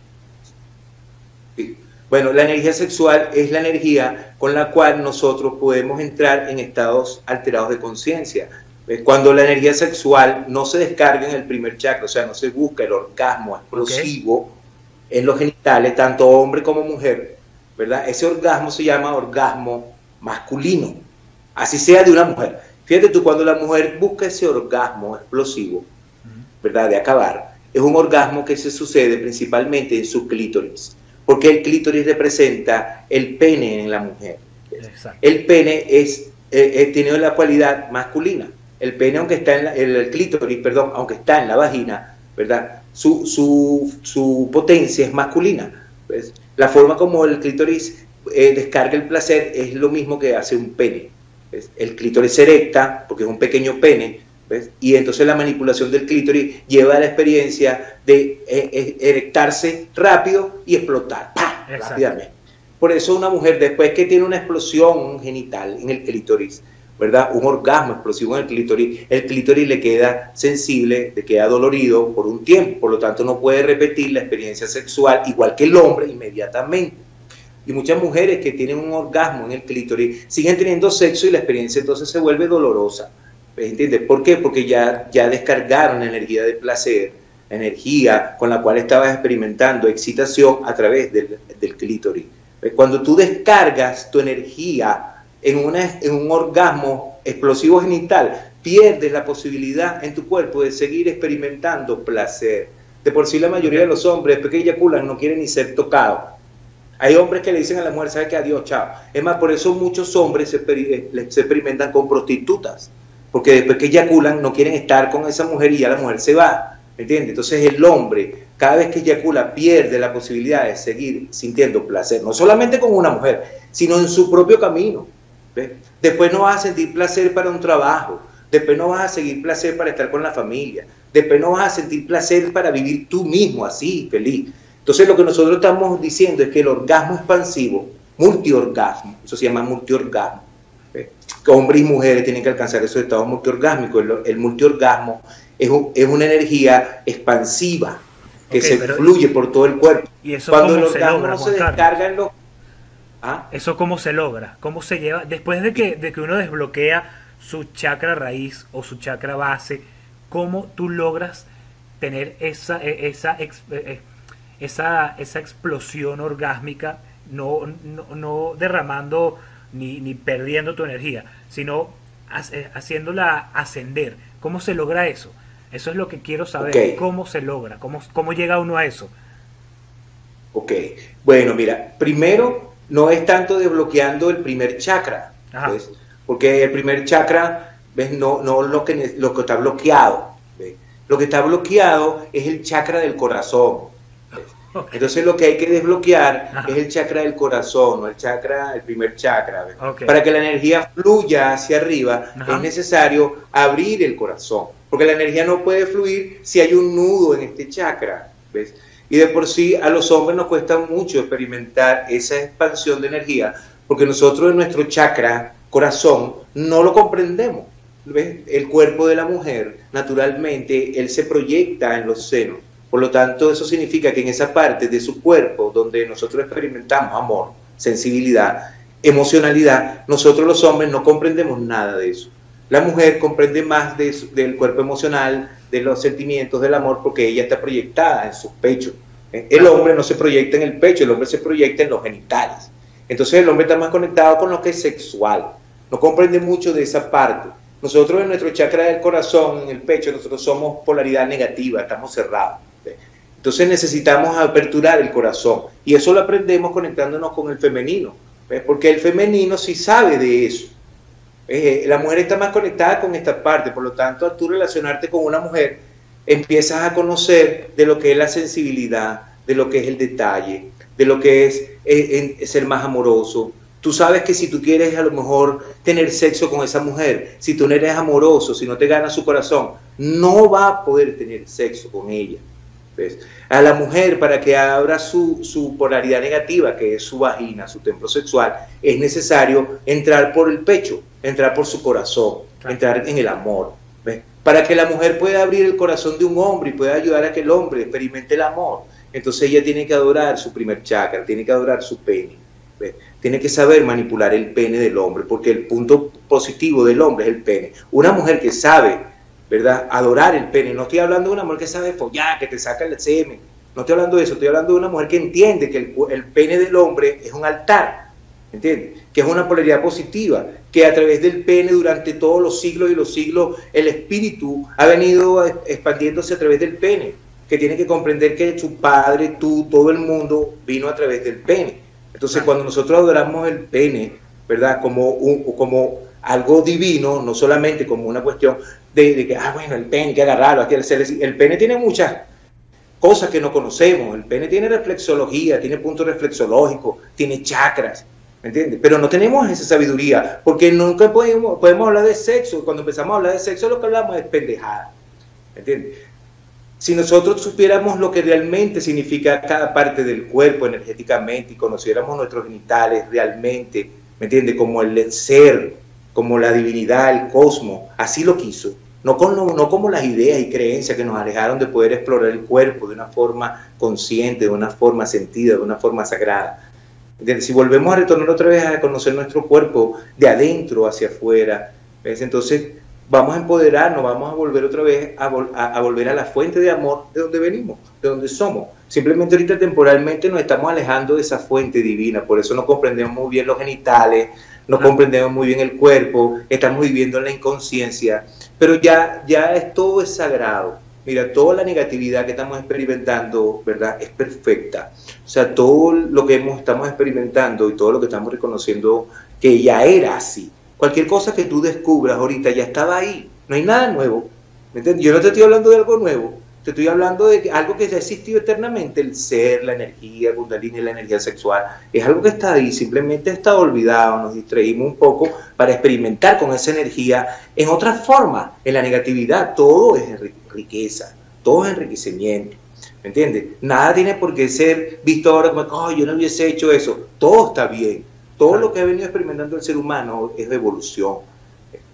Bueno, la energía sexual es la energía con la cual nosotros podemos entrar en estados alterados de conciencia. Cuando la energía sexual no se descarga en el primer chakra, o sea, no se busca el orgasmo explosivo en los genitales, tanto hombre como mujer, ¿verdad? Ese orgasmo se llama orgasmo masculino, así sea de una mujer. Fíjate tú, cuando la mujer busca ese orgasmo explosivo, ¿verdad? De acabar, es un orgasmo que se sucede principalmente en su clítoris, porque el clítoris representa el pene en la mujer. El pene es, eh, eh, tiene la cualidad masculina. El pene, aunque está en el clítoris, perdón, aunque está en la vagina, ¿verdad? Su, su, su potencia es masculina. La forma como el clítoris eh, descarga el placer es lo mismo que hace un pene. El clítoris se erecta, porque es un pequeño pene, y entonces la manipulación del clítoris lleva a la experiencia de eh, eh, erectarse rápido y explotar rápidamente. Por eso una mujer, después que tiene una explosión genital en el clítoris, ¿verdad? Un orgasmo explosivo en el clítoris, el clítoris le queda sensible, le queda dolorido por un tiempo, por lo tanto no puede repetir la experiencia sexual igual que el hombre inmediatamente. Y muchas mujeres que tienen un orgasmo en el clítoris siguen teniendo sexo y la experiencia entonces se vuelve dolorosa. ¿Entiendes? ¿Por qué? Porque ya, ya descargaron la energía de placer, la energía con la cual estabas experimentando excitación a través del, del clítoris. Cuando tú descargas tu energía en, una, en un orgasmo explosivo genital, pierdes la posibilidad en tu cuerpo de seguir experimentando placer. De por sí la mayoría de los hombres, después que eyaculan, no quieren ni ser tocados. Hay hombres que le dicen a la mujer, ¿sabes qué? Adiós, chao. Es más, por eso muchos hombres se, eh, se experimentan con prostitutas. Porque después que eyaculan, no quieren estar con esa mujer y ya la mujer se va. ¿Entiendes? Entonces el hombre, cada vez que eyacula, pierde la posibilidad de seguir sintiendo placer. No solamente con una mujer, sino en su propio camino. Después no vas a sentir placer para un trabajo, después no vas a sentir placer para estar con la familia, después no vas a sentir placer para vivir tú mismo así, feliz. Entonces lo que nosotros estamos diciendo es que el orgasmo expansivo, multiorgasmo, eso se llama multiorgasmo, que hombres y mujeres tienen que alcanzar esos estados multiorgásmicos. El, multiorgasmo es, es, una energía expansiva que se fluye por todo el cuerpo. ¿Y eso Cuando el orgasmo no se descarga en los ¿Ah? ¿Eso cómo se logra? ¿Cómo se lleva? Después de que, de que uno desbloquea su chakra raíz o su chakra base, ¿cómo tú logras tener esa, e, esa, e, e, esa, esa explosión orgásmica, no, no, derramando ni, ni, perdiendo tu energía, sino haciéndola ascender? ¿Cómo se logra eso? Eso es lo que quiero saber. ¿Cómo se logra? ¿Cómo, ¿Cómo llega uno a eso? Ok, bueno, mira, primero no es tanto desbloqueando el primer chakra, porque el primer chakra ¿ves? No, no lo, que, lo que está bloqueado. Lo que está bloqueado es el chakra del corazón. Entonces lo que hay que desbloquear es el chakra del corazón, no el chakra, el primer chakra. Para que la energía fluya hacia arriba es necesario abrir el corazón, porque la energía no puede fluir si hay un nudo en este chakra. ¿ves? Y de por sí a los hombres nos cuesta mucho experimentar esa expansión de energía, porque nosotros en nuestro chakra, corazón, no lo comprendemos. El cuerpo de la mujer, naturalmente, él se proyecta en los senos. Por lo tanto, eso significa que en esa parte de su cuerpo donde nosotros experimentamos amor, sensibilidad, emocionalidad, nosotros los hombres no comprendemos nada de eso. La mujer comprende más del cuerpo emocional, de los sentimientos del amor, porque ella está proyectada en sus pechos. El hombre no se proyecta en el pecho, el hombre se proyecta en los genitales. Entonces el hombre está más conectado con lo que es sexual. No comprende mucho de esa parte. Nosotros en nuestro chakra del corazón, en el pecho, nosotros somos polaridad negativa, estamos cerrados. Entonces necesitamos aperturar el corazón. Y eso lo aprendemos conectándonos con el femenino. Porque el femenino sí sabe de eso. Eh, la mujer está más conectada con esta parte, por lo tanto, al relacionarte con una mujer, empiezas a conocer de lo que es la sensibilidad, de lo que es el detalle, de lo que es, eh, ser más amoroso. Tú sabes que si tú quieres a lo mejor tener sexo con esa mujer, si tú no eres amoroso, si no te gana su corazón, no va a poder tener sexo con ella. A la mujer, para que abra su, su, polaridad negativa, que es su vagina, su templo sexual, es necesario entrar por el pecho, entrar por su corazón, entrar en el amor. Para que la mujer pueda abrir el corazón de un hombre y pueda ayudar a que el hombre experimente el amor, entonces ella tiene que adorar su primer chakra, tiene que adorar su pene. Tiene que saber manipular el pene del hombre, porque el punto positivo del hombre es el pene. Una mujer que sabe, ¿verdad? Adorar el pene. No estoy hablando de una mujer que sabe follar, que te saca el semen. No estoy hablando de eso, estoy hablando de una mujer que entiende que el, el pene del hombre es un altar, ¿entiendes? Que es una polaridad positiva, que a través del pene durante todos los siglos y los siglos el espíritu ha venido expandiéndose a través del pene, que tiene que comprender que su padre, tú, todo el mundo vino a través del pene. Entonces cuando nosotros adoramos el pene, ¿verdad? Como, un, como algo divino, no solamente como una cuestión de, que, ah, bueno, el pene, hay que agarrarlo, aquí el, el pene tiene muchas cosas que no conocemos, el pene tiene reflexología, tiene puntos reflexológicos, tiene chakras, ¿Me entiendes? Pero no tenemos esa sabiduría, porque nunca podemos, podemos hablar de sexo. Cuando empezamos a hablar de sexo, lo que hablamos es pendejada. ¿Me entiendes? Si nosotros supiéramos lo que realmente significa cada parte del cuerpo energéticamente y conociéramos nuestros genitales realmente, ¿me entiendes? Como el ser, como la divinidad, el cosmos, así lo quiso. No, con, no como las ideas y creencias que nos alejaron de poder explorar el cuerpo de una forma consciente, de una forma sentida, de una forma sagrada si volvemos a retornar otra vez a conocer nuestro cuerpo de adentro hacia afuera, entonces vamos a empoderarnos, vamos a volver otra vez a, a, volver a la fuente de amor de donde venimos, de donde somos. Simplemente ahorita temporalmente nos estamos alejando de esa fuente divina, por eso no comprendemos muy bien los genitales, no comprendemos muy bien el cuerpo, estamos viviendo en la inconsciencia, pero ya, ya es, todo es sagrado. Mira, toda la negatividad que estamos experimentando, ¿verdad? Es perfecta. O sea, todo lo que hemos, estamos experimentando y todo lo que estamos reconociendo que ya era así. Cualquier cosa que tú descubras ahorita ya estaba ahí. No hay nada nuevo. Yo no te estoy hablando de algo nuevo. Te estoy hablando de algo que ya ha existido eternamente, el ser, la energía, Kundalini, la energía sexual. Es algo que está ahí, simplemente está olvidado, nos distraímos un poco para experimentar con esa energía en otra forma. En la negatividad todo es riqueza, todo es enriquecimiento. ¿Me entiendes? Nada tiene por qué ser visto ahora como, oh, yo no hubiese hecho eso. Todo está bien. Todo lo que ha venido experimentando el ser humano es evolución.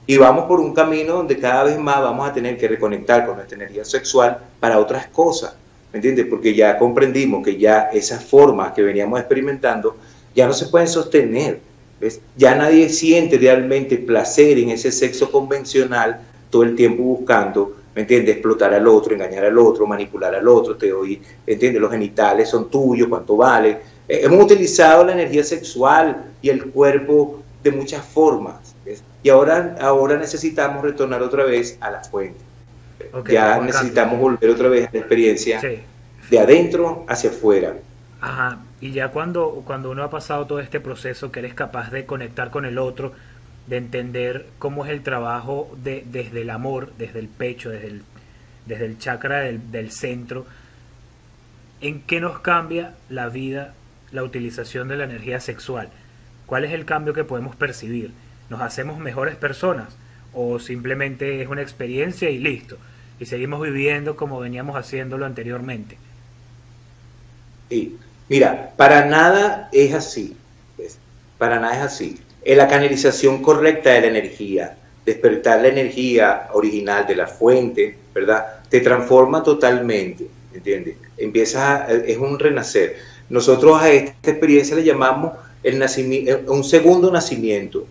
Y vamos por un camino donde cada vez más vamos a tener que reconectar con nuestra energía sexual para otras cosas. ¿Me entiendes? Porque ya comprendimos que ya esas formas que veníamos experimentando ya no se pueden sostener. ¿ves? Ya nadie siente realmente placer en ese sexo convencional todo el tiempo buscando, ¿me entiendes? Explotar al otro, engañar al otro, manipular al otro, te doy, ¿entiendes? Los genitales son tuyos, cuánto vale. Eh, hemos utilizado la energía sexual y el cuerpo de muchas formas y ahora, ahora necesitamos retornar otra vez a la fuente. ya necesitamos volver otra vez a la experiencia de adentro hacia afuera. Ajá. Y ya cuando, cuando uno ha pasado todo este proceso, que eres capaz de conectar con el otro, de entender cómo es el trabajo de, desde el amor, desde el pecho, desde el, desde el chakra del, del centro, ¿en qué nos cambia la vida la utilización de la energía sexual? ¿Cuál es el cambio que podemos percibir? Nos hacemos mejores personas o simplemente es una experiencia y listo. Y seguimos viviendo como veníamos haciéndolo anteriormente. Sí. Mira, para nada es así. Para nada es así. Es la canalización correcta de la energía, despertar la energía original de la fuente, ¿verdad? Te transforma totalmente, ¿entiendes? Empieza, es un renacer. Nosotros a esta experiencia le llamamos el nacimiento, un segundo nacimiento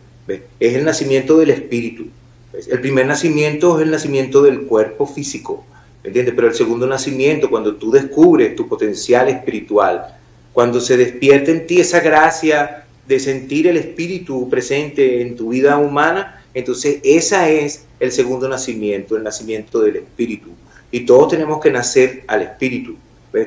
es el nacimiento del espíritu. El primer nacimiento es el nacimiento del cuerpo físico, ¿entiendes? Pero el segundo nacimiento, cuando tú descubres tu potencial espiritual, cuando se despierta en ti esa gracia de sentir el espíritu presente en tu vida humana, entonces esa es el segundo nacimiento, el nacimiento del espíritu. Y todos tenemos que nacer al espíritu.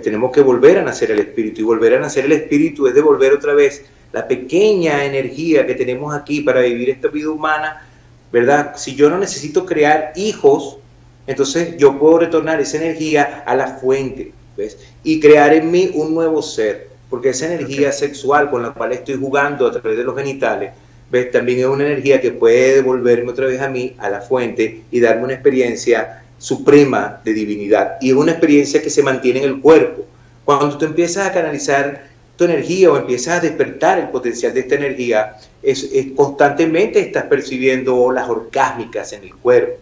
Tenemos que volver a nacer al espíritu. Y volver a nacer al espíritu es devolver otra vez la pequeña energía que tenemos aquí para vivir esta vida humana, ¿verdad? Si yo no necesito crear hijos, entonces yo puedo retornar esa energía a la fuente, ¿ves? Y crear en mí un nuevo ser, porque esa energía sexual con la cual estoy jugando a través de los genitales, ¿ves? También es una energía que puede devolverme otra vez a mí, a la fuente, y darme una experiencia suprema de divinidad. Y es una experiencia que se mantiene en el cuerpo. Cuando tú empiezas a canalizar energía o empiezas a despertar el potencial de esta energía, es, constantemente estás percibiendo olas orgásmicas en el cuerpo.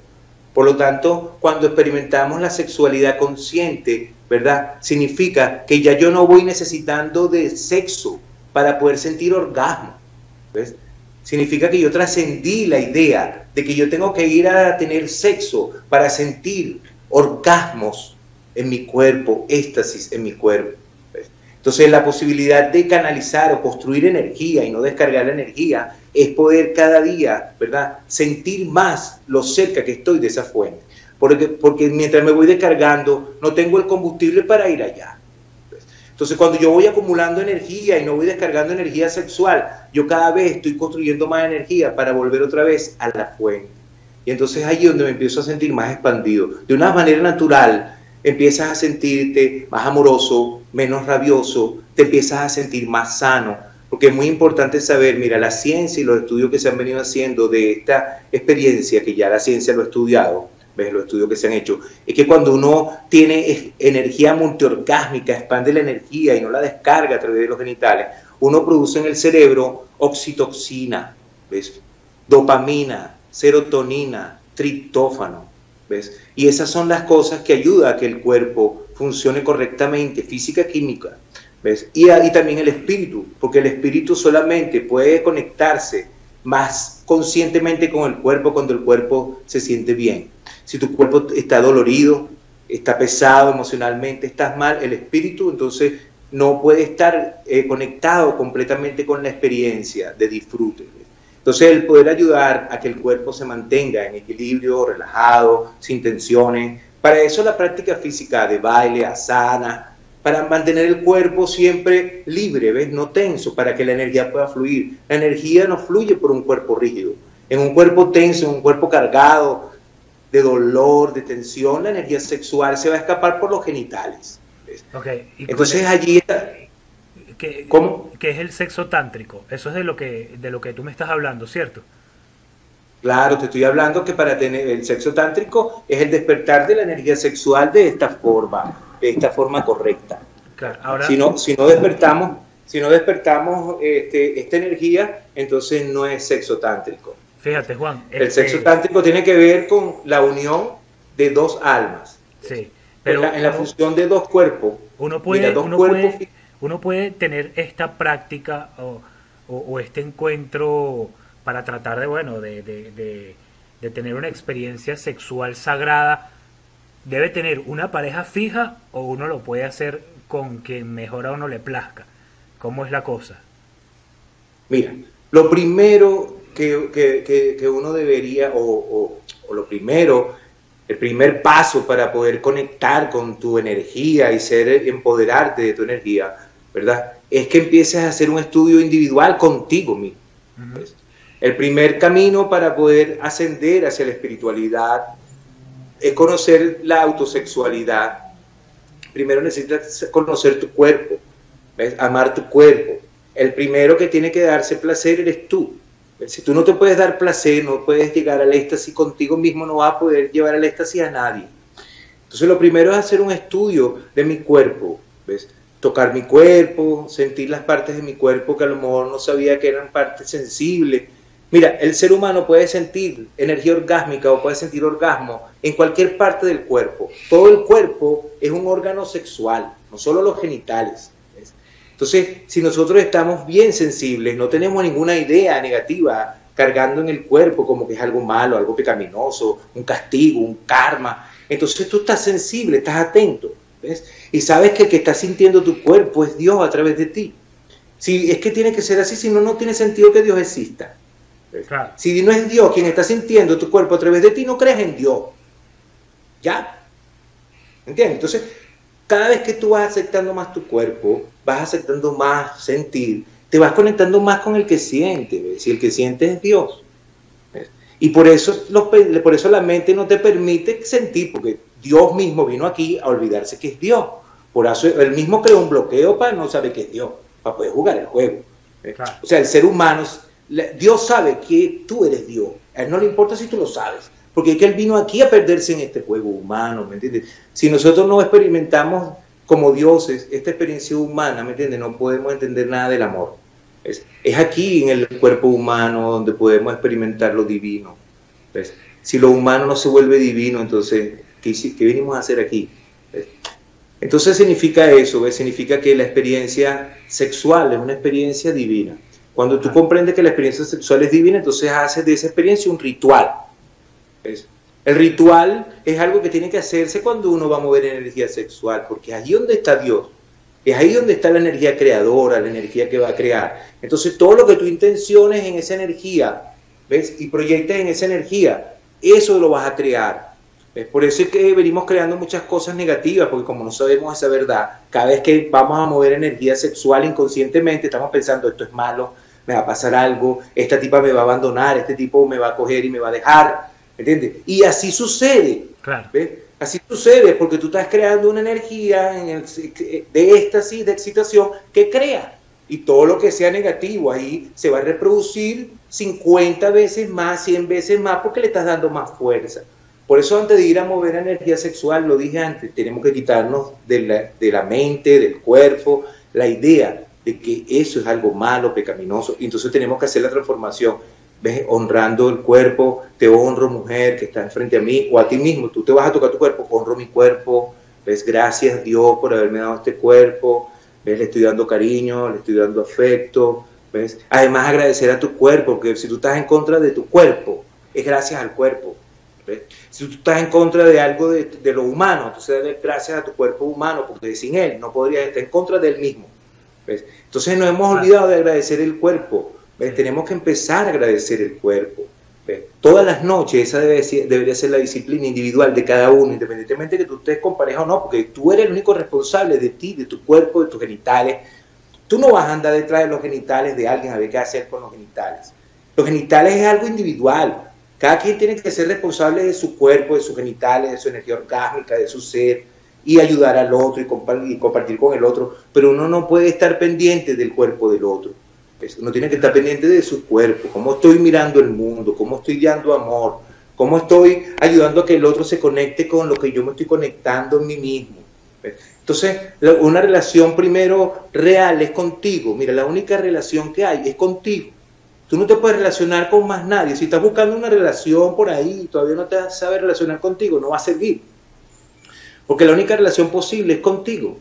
Por lo tanto, cuando experimentamos la sexualidad consciente, ¿verdad? Significa que ya yo no voy necesitando de sexo para poder sentir orgasmo. ¿ves? Significa que yo trascendí la idea de que yo tengo que ir a tener sexo para sentir orgasmos en mi cuerpo, éxtasis en mi cuerpo. Entonces la posibilidad de canalizar o construir energía y no descargar la energía es poder cada día, ¿verdad? Sentir más lo cerca que estoy de esa fuente. Porque, porque mientras me voy descargando, no tengo el combustible para ir allá. Entonces cuando yo voy acumulando energía y no voy descargando energía sexual, yo cada vez estoy construyendo más energía para volver otra vez a la fuente. Y entonces ahí es donde me empiezo a sentir más expandido. De una manera natural, empiezas a sentirte más amoroso, menos rabioso, te empiezas a sentir más sano. Porque es muy importante saber, mira, la ciencia y los estudios que se han venido haciendo de esta experiencia, que ya la ciencia lo ha estudiado, ves los estudios que se han hecho, es que cuando uno tiene energía multiorgásmica, expande la energía y no la descarga a través de los genitales, uno produce en el cerebro oxitoxina, ¿ves? dopamina, serotonina, triptófano, y esas son las cosas que ayudan a que el cuerpo funcione correctamente, física, química, ¿ves? Y, también el espíritu, porque el espíritu solamente puede conectarse más conscientemente con el cuerpo cuando el cuerpo se siente bien. Si tu cuerpo está dolorido, está pesado emocionalmente, estás mal, el espíritu entonces no puede estar eh, conectado completamente con la experiencia de disfrute. Entonces, el poder ayudar a que el cuerpo se mantenga en equilibrio, relajado, sin tensiones. Para eso la práctica física de baile, asana, para mantener el cuerpo siempre libre, ¿ves? No tenso, para que la energía pueda fluir. La energía no fluye por un cuerpo rígido. En un cuerpo tenso, en un cuerpo cargado de dolor, de tensión, la energía sexual se va a escapar por los genitales. Entonces allí está, que, ¿Cómo? que es el sexo tántrico. Eso es de lo que de lo que tú me estás hablando, ¿cierto? Claro, te estoy hablando que para tener el sexo tántrico es el despertar de la energía sexual de esta forma, de esta forma correcta. ahora... si, no, si no despertamos, si no despertamos este, esta energía, entonces no es sexo tántrico. Fíjate, Juan. El sexo tántrico tiene que ver con la unión de dos almas. Sí. Pero en la, función de dos cuerpos. Uno puede, dos cuerpos, uno puede tener esta práctica o, este encuentro para tratar de, bueno, de, tener una experiencia sexual sagrada, debe tener una pareja fija o uno lo puede hacer con quien mejor a uno le plazca. ¿Cómo es la cosa? Mira, lo primero que, uno debería, o, o, lo primero, el primer paso para poder conectar con tu energía y ser empoderarte de tu energía, ¿verdad? Es que empieces a hacer un estudio individual contigo mismo. El primer camino para poder ascender hacia la espiritualidad es conocer la autosexualidad. Primero necesitas conocer tu cuerpo, amar tu cuerpo. El primero que tiene que darse placer eres tú. Si tú no te puedes dar placer, no puedes llegar al éxtasis contigo mismo, no vas a poder llevar al éxtasis a nadie. Entonces lo primero es hacer un estudio de mi cuerpo. ¿ves? Tocar mi cuerpo, sentir las partes de mi cuerpo que a lo mejor no sabía que eran partes sensibles. Mira, el ser humano puede sentir energía orgásmica o puede sentir orgasmo en cualquier parte del cuerpo. Todo el cuerpo es un órgano sexual, no solo los genitales. Entonces, si nosotros estamos bien sensibles, no tenemos ninguna idea negativa cargando en el cuerpo como que es algo malo, algo pecaminoso, un castigo, un karma, entonces tú estás sensible, estás atento. Y sabes que el que está sintiendo tu cuerpo es Dios a través de ti. Si es que tiene que ser así, si no, no tiene sentido que Dios exista. Si no es Dios quien está sintiendo tu cuerpo a través de ti, no crees en Dios. ¿Ya? ¿Entiendes? Entonces, cada vez que tú vas aceptando más tu cuerpo, vas aceptando más sentir, te vas conectando más con el que siente. Si el que siente es Dios. Y por eso, por eso la mente no te permite sentir, porque Dios mismo vino aquí a olvidarse que es Dios. Por eso él mismo creó un bloqueo para no saber que es Dios, para poder jugar el juego. O sea, el ser humano, Dios sabe que tú eres Dios. A él no le importa si tú lo sabes, porque es que él vino aquí a perderse en este juego humano, ¿me entiendes? Si nosotros no experimentamos como dioses esta experiencia humana, ¿me entiendes? No podemos entender nada del amor. Es, aquí en el cuerpo humano donde podemos experimentar lo divino. Si lo humano no se vuelve divino, entonces, ¿qué, qué venimos a hacer aquí? Entonces significa eso, significa que la experiencia sexual es una experiencia divina. Cuando tú comprendes que la experiencia sexual es divina, entonces haces de esa experiencia un ritual. El ritual es algo que tiene que hacerse cuando uno va a mover energía sexual, porque ahí donde está Dios, es ahí donde está la energía creadora, la energía que va a crear. Entonces todo lo que tú intenciones en esa energía, ¿ves? Y proyectes en esa energía, eso lo vas a crear. ¿Ves? Por eso es que venimos creando muchas cosas negativas, porque como no sabemos esa verdad, cada vez que vamos a mover energía sexual inconscientemente, estamos pensando esto es malo, me va a pasar algo, esta tipa me va a abandonar, este tipo me va a coger y me va a dejar, ¿entiendes? Y así sucede. Claro. ¿ves? Así sucede porque tú estás creando una energía en de éxtasis, de excitación, que crea. Y todo lo que sea negativo ahí se va a reproducir 50 veces más, 100 veces más, porque le estás dando más fuerza. Por eso antes de ir a mover energía sexual, lo dije antes, tenemos que quitarnos de la, de la mente, del cuerpo, la idea de que eso es algo malo, pecaminoso. Y entonces tenemos que hacer la transformación. ¿ves? honrando el cuerpo, te honro mujer que está enfrente a mí, o a ti mismo, tú te vas a tocar tu cuerpo, honro mi cuerpo, ves, gracias Dios por haberme dado este cuerpo, ves, le estoy dando cariño, le estoy dando afecto, ves, además agradecer a tu cuerpo, porque si tú estás en contra de tu cuerpo, es gracias al cuerpo, si tú estás en contra de algo de, lo humano, entonces gracias a tu cuerpo humano, porque sin él no podrías estar en contra del mismo, ¿ves? entonces nos hemos olvidado de agradecer el cuerpo, tenemos que empezar a agradecer el cuerpo. Todas las noches esa debe debería ser la disciplina individual de cada uno, independientemente de que tú estés con pareja o no, porque tú eres el único responsable de ti, de tu cuerpo, de tus genitales. Tú no vas a andar detrás de los genitales de alguien a ver qué hacer con los genitales. Los genitales es algo individual. Cada quien tiene que ser responsable de su cuerpo, de sus genitales, de su energía orgásmica, de su ser, y ayudar al otro y compartir con el otro. Pero uno no puede estar pendiente del cuerpo del otro. Uno tiene que estar pendiente de su cuerpo, cómo estoy mirando el mundo, cómo estoy dando amor, cómo estoy ayudando a que el otro se conecte con lo que yo me estoy conectando en mí mismo. Entonces, una relación primero real es contigo. Mira, la única relación que hay es contigo. Tú no te puedes relacionar con más nadie. Si estás buscando una relación por ahí y todavía no te sabes relacionar contigo, no va a servir. Porque la única relación posible es contigo.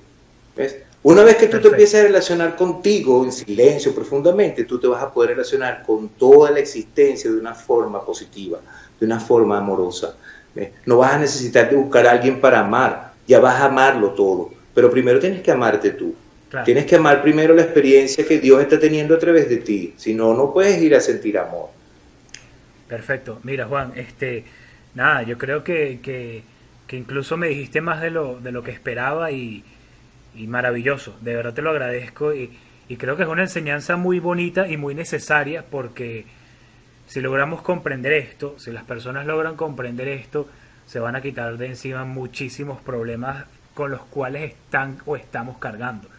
¿Ves? Una vez que tú te empieces a relacionar contigo en silencio profundamente, tú te vas a poder relacionar con toda la existencia de una forma positiva, de una forma amorosa. No vas a necesitar de buscar a alguien para amar, ya vas a amarlo todo, pero primero tienes que amarte tú. Tienes que amar primero la experiencia que Dios está teniendo a través de ti, si no, no puedes ir a sentir amor. Perfecto. Mira, Juan, este, nada, yo creo que, que, que incluso me dijiste más de lo, de lo que esperaba y, y maravilloso. De verdad te lo agradezco y, creo que es una enseñanza muy bonita y muy necesaria porque si logramos comprender esto, si las personas logran comprender esto, se van a quitar de encima muchísimos problemas con los cuales están o estamos cargando.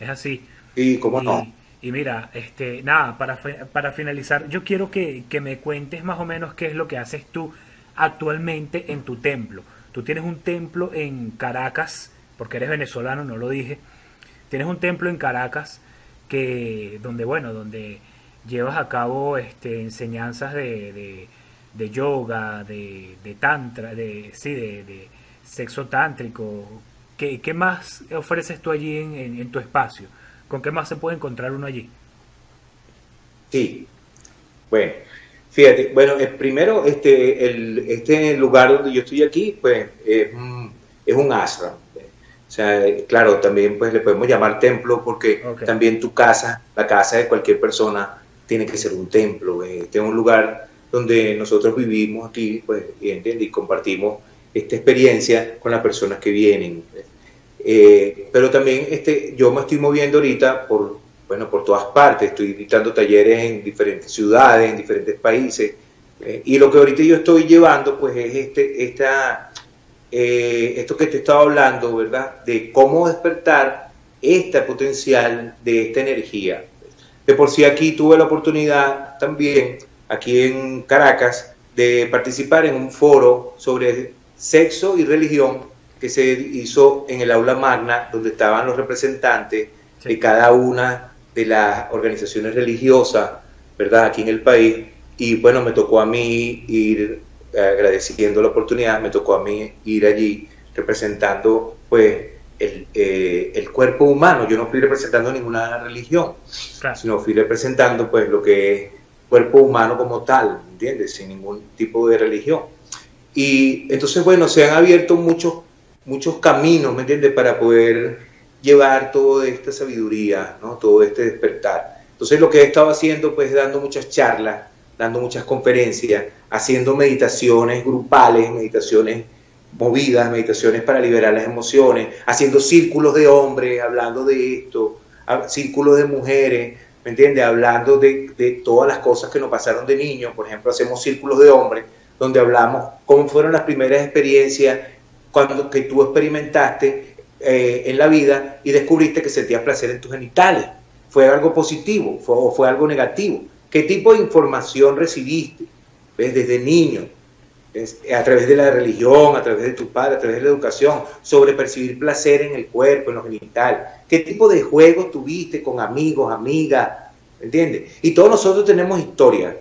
Es así. Y cómo no. Y mira, este, nada, para, para finalizar, yo quiero que, que me cuentes más o menos qué es lo que haces tú actualmente en tu templo. Tú tienes un templo en Caracas, porque eres venezolano, no lo dije. Tienes un templo en Caracas que donde bueno, donde llevas a cabo este, enseñanzas de, de, yoga, de, de, tantra, de sí, de, sexo tántrico. ¿Qué, ¿Qué, más ofreces tú allí en, en, tu espacio? ¿Con qué más se puede encontrar uno allí? Sí, bueno, fíjate, bueno, el primero, este, el, este lugar donde yo estoy aquí, pues es un, es un ashram, o sea, claro, también pues le podemos llamar templo porque también tu casa, la casa de cualquier persona, tiene que ser un templo. Este es un lugar donde nosotros vivimos aquí pues, y, y compartimos esta experiencia con las personas que vienen. Eh, pero también este, yo me estoy moviendo ahorita por, bueno, por todas partes, estoy dictando talleres en diferentes ciudades, en diferentes países, Eh, y lo que ahorita yo estoy llevando, pues es este, esta, eh, esto que te estaba hablando, ¿verdad? De cómo despertar este potencial de esta energía. De por sí aquí tuve la oportunidad también, aquí en Caracas, de participar en un foro sobre sexo y religión que se hizo en el aula magna, donde estaban los representantes de cada una de las organizaciones religiosas, ¿verdad? Aquí en el país. Y bueno, me tocó a mí ir, agradeciendo la oportunidad, me tocó a mí ir allí representando, pues, el, eh, el cuerpo humano. Yo no fui representando ninguna religión, sino fui representando, pues, lo que es cuerpo humano como tal, ¿entiendes? Sin ningún tipo de religión. Y entonces, bueno, se han abierto muchos, muchos caminos, ¿me entiendes?, para poder llevar toda esta sabiduría, ¿no? Todo este despertar. Entonces, lo que he estado haciendo, pues, dando muchas charlas, dando muchas conferencias, haciendo meditaciones grupales, meditaciones movidas, meditaciones para liberar las emociones, haciendo círculos de hombres, hablando de esto, círculos de mujeres, ¿me entiendes? Hablando de, de, todas las cosas que nos pasaron de niños, por ejemplo, hacemos círculos de hombres donde hablamos cómo fueron las primeras experiencias cuando que tú experimentaste eh, en la vida y descubriste que sentías placer en tus genitales. ¿Fue algo positivo fue, o fue algo negativo? ¿Qué tipo de información recibiste desde niño? a través de la religión, a través de tu padre, a través de la educación, sobre percibir placer en el cuerpo, en los genitales. ¿Qué tipo de juegos tuviste con amigos, amigas? ¿Entiendes? Y todos nosotros tenemos historias.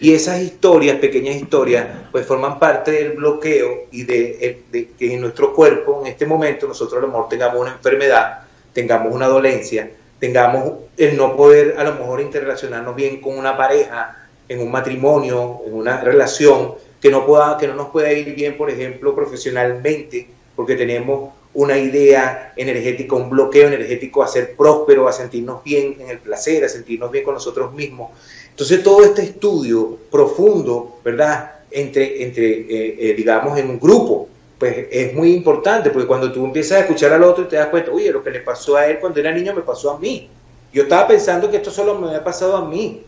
Y esas historias, pequeñas historias, pues forman parte del bloqueo y de, que en nuestro cuerpo, en este momento, nosotros a lo mejor tengamos una enfermedad, tengamos una dolencia, tengamos el no poder a lo mejor interrelacionarnos bien con una pareja, en un matrimonio, en una relación, que no, pueda, que no nos pueda ir bien, por ejemplo, profesionalmente, porque tenemos una idea energética, un bloqueo energético a ser próspero, a sentirnos bien en el placer, a sentirnos bien con nosotros mismos. Entonces todo este estudio profundo, ¿verdad? Entre, entre eh, eh, digamos, en un grupo, pues es muy importante, porque cuando tú empiezas a escuchar al otro y te das cuenta, oye, lo que le pasó a él cuando era niño me pasó a mí. Yo estaba pensando que esto solo me había pasado a mí.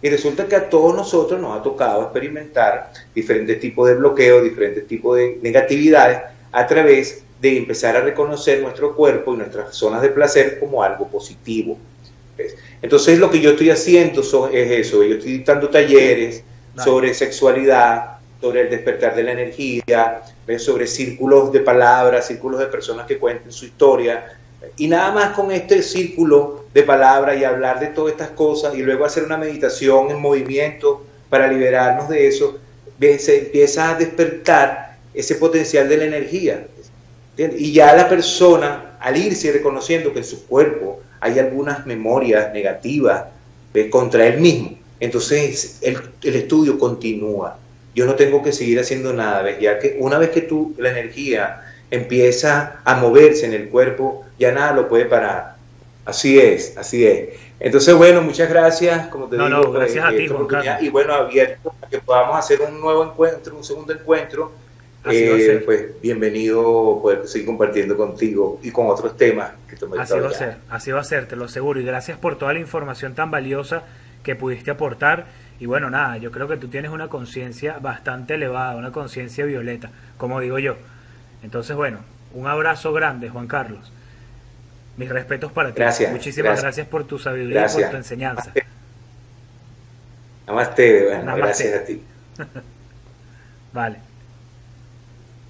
Y resulta que a todos nosotros nos ha tocado experimentar diferentes tipos de bloqueos, diferentes tipos de negatividades a través de empezar a reconocer nuestro cuerpo y nuestras zonas de placer como algo positivo. Entonces lo que yo estoy haciendo es eso, yo estoy dictando talleres sobre sexualidad, sobre el despertar de la energía, sobre círculos de palabras, círculos de personas que cuenten su historia, y nada más con este círculo de palabras y hablar de todas estas cosas y luego hacer una meditación en movimiento para liberarnos de eso, se empieza a despertar ese potencial de la energía. Y ya la persona, al irse reconociendo que en su cuerpo hay algunas memorias negativas contra él mismo, entonces el, el, estudio continúa. Yo no tengo que seguir haciendo nada, ¿ves? ya que una vez que tú, la energía empieza a moverse en el cuerpo, ya nada lo puede parar. Así es, así es. Entonces, bueno, muchas gracias, como te no, digo, no, gracias a ti, y bueno, abierto a que podamos hacer un nuevo encuentro, un segundo encuentro. Eh, pues bienvenido poder seguir compartiendo contigo y con otros temas que tú me Así va a ser, así va a ser, te lo aseguro. Y gracias por toda la información tan valiosa que pudiste aportar. Y bueno, nada, yo creo que tú tienes una conciencia bastante elevada, una conciencia violeta, como digo yo. Entonces, bueno, un abrazo grande, Juan Carlos. Mis respetos para ti. Gracias. Muchísimas gracias, por tu sabiduría y por tu enseñanza. Namaste, bueno, gracias a ti. vale.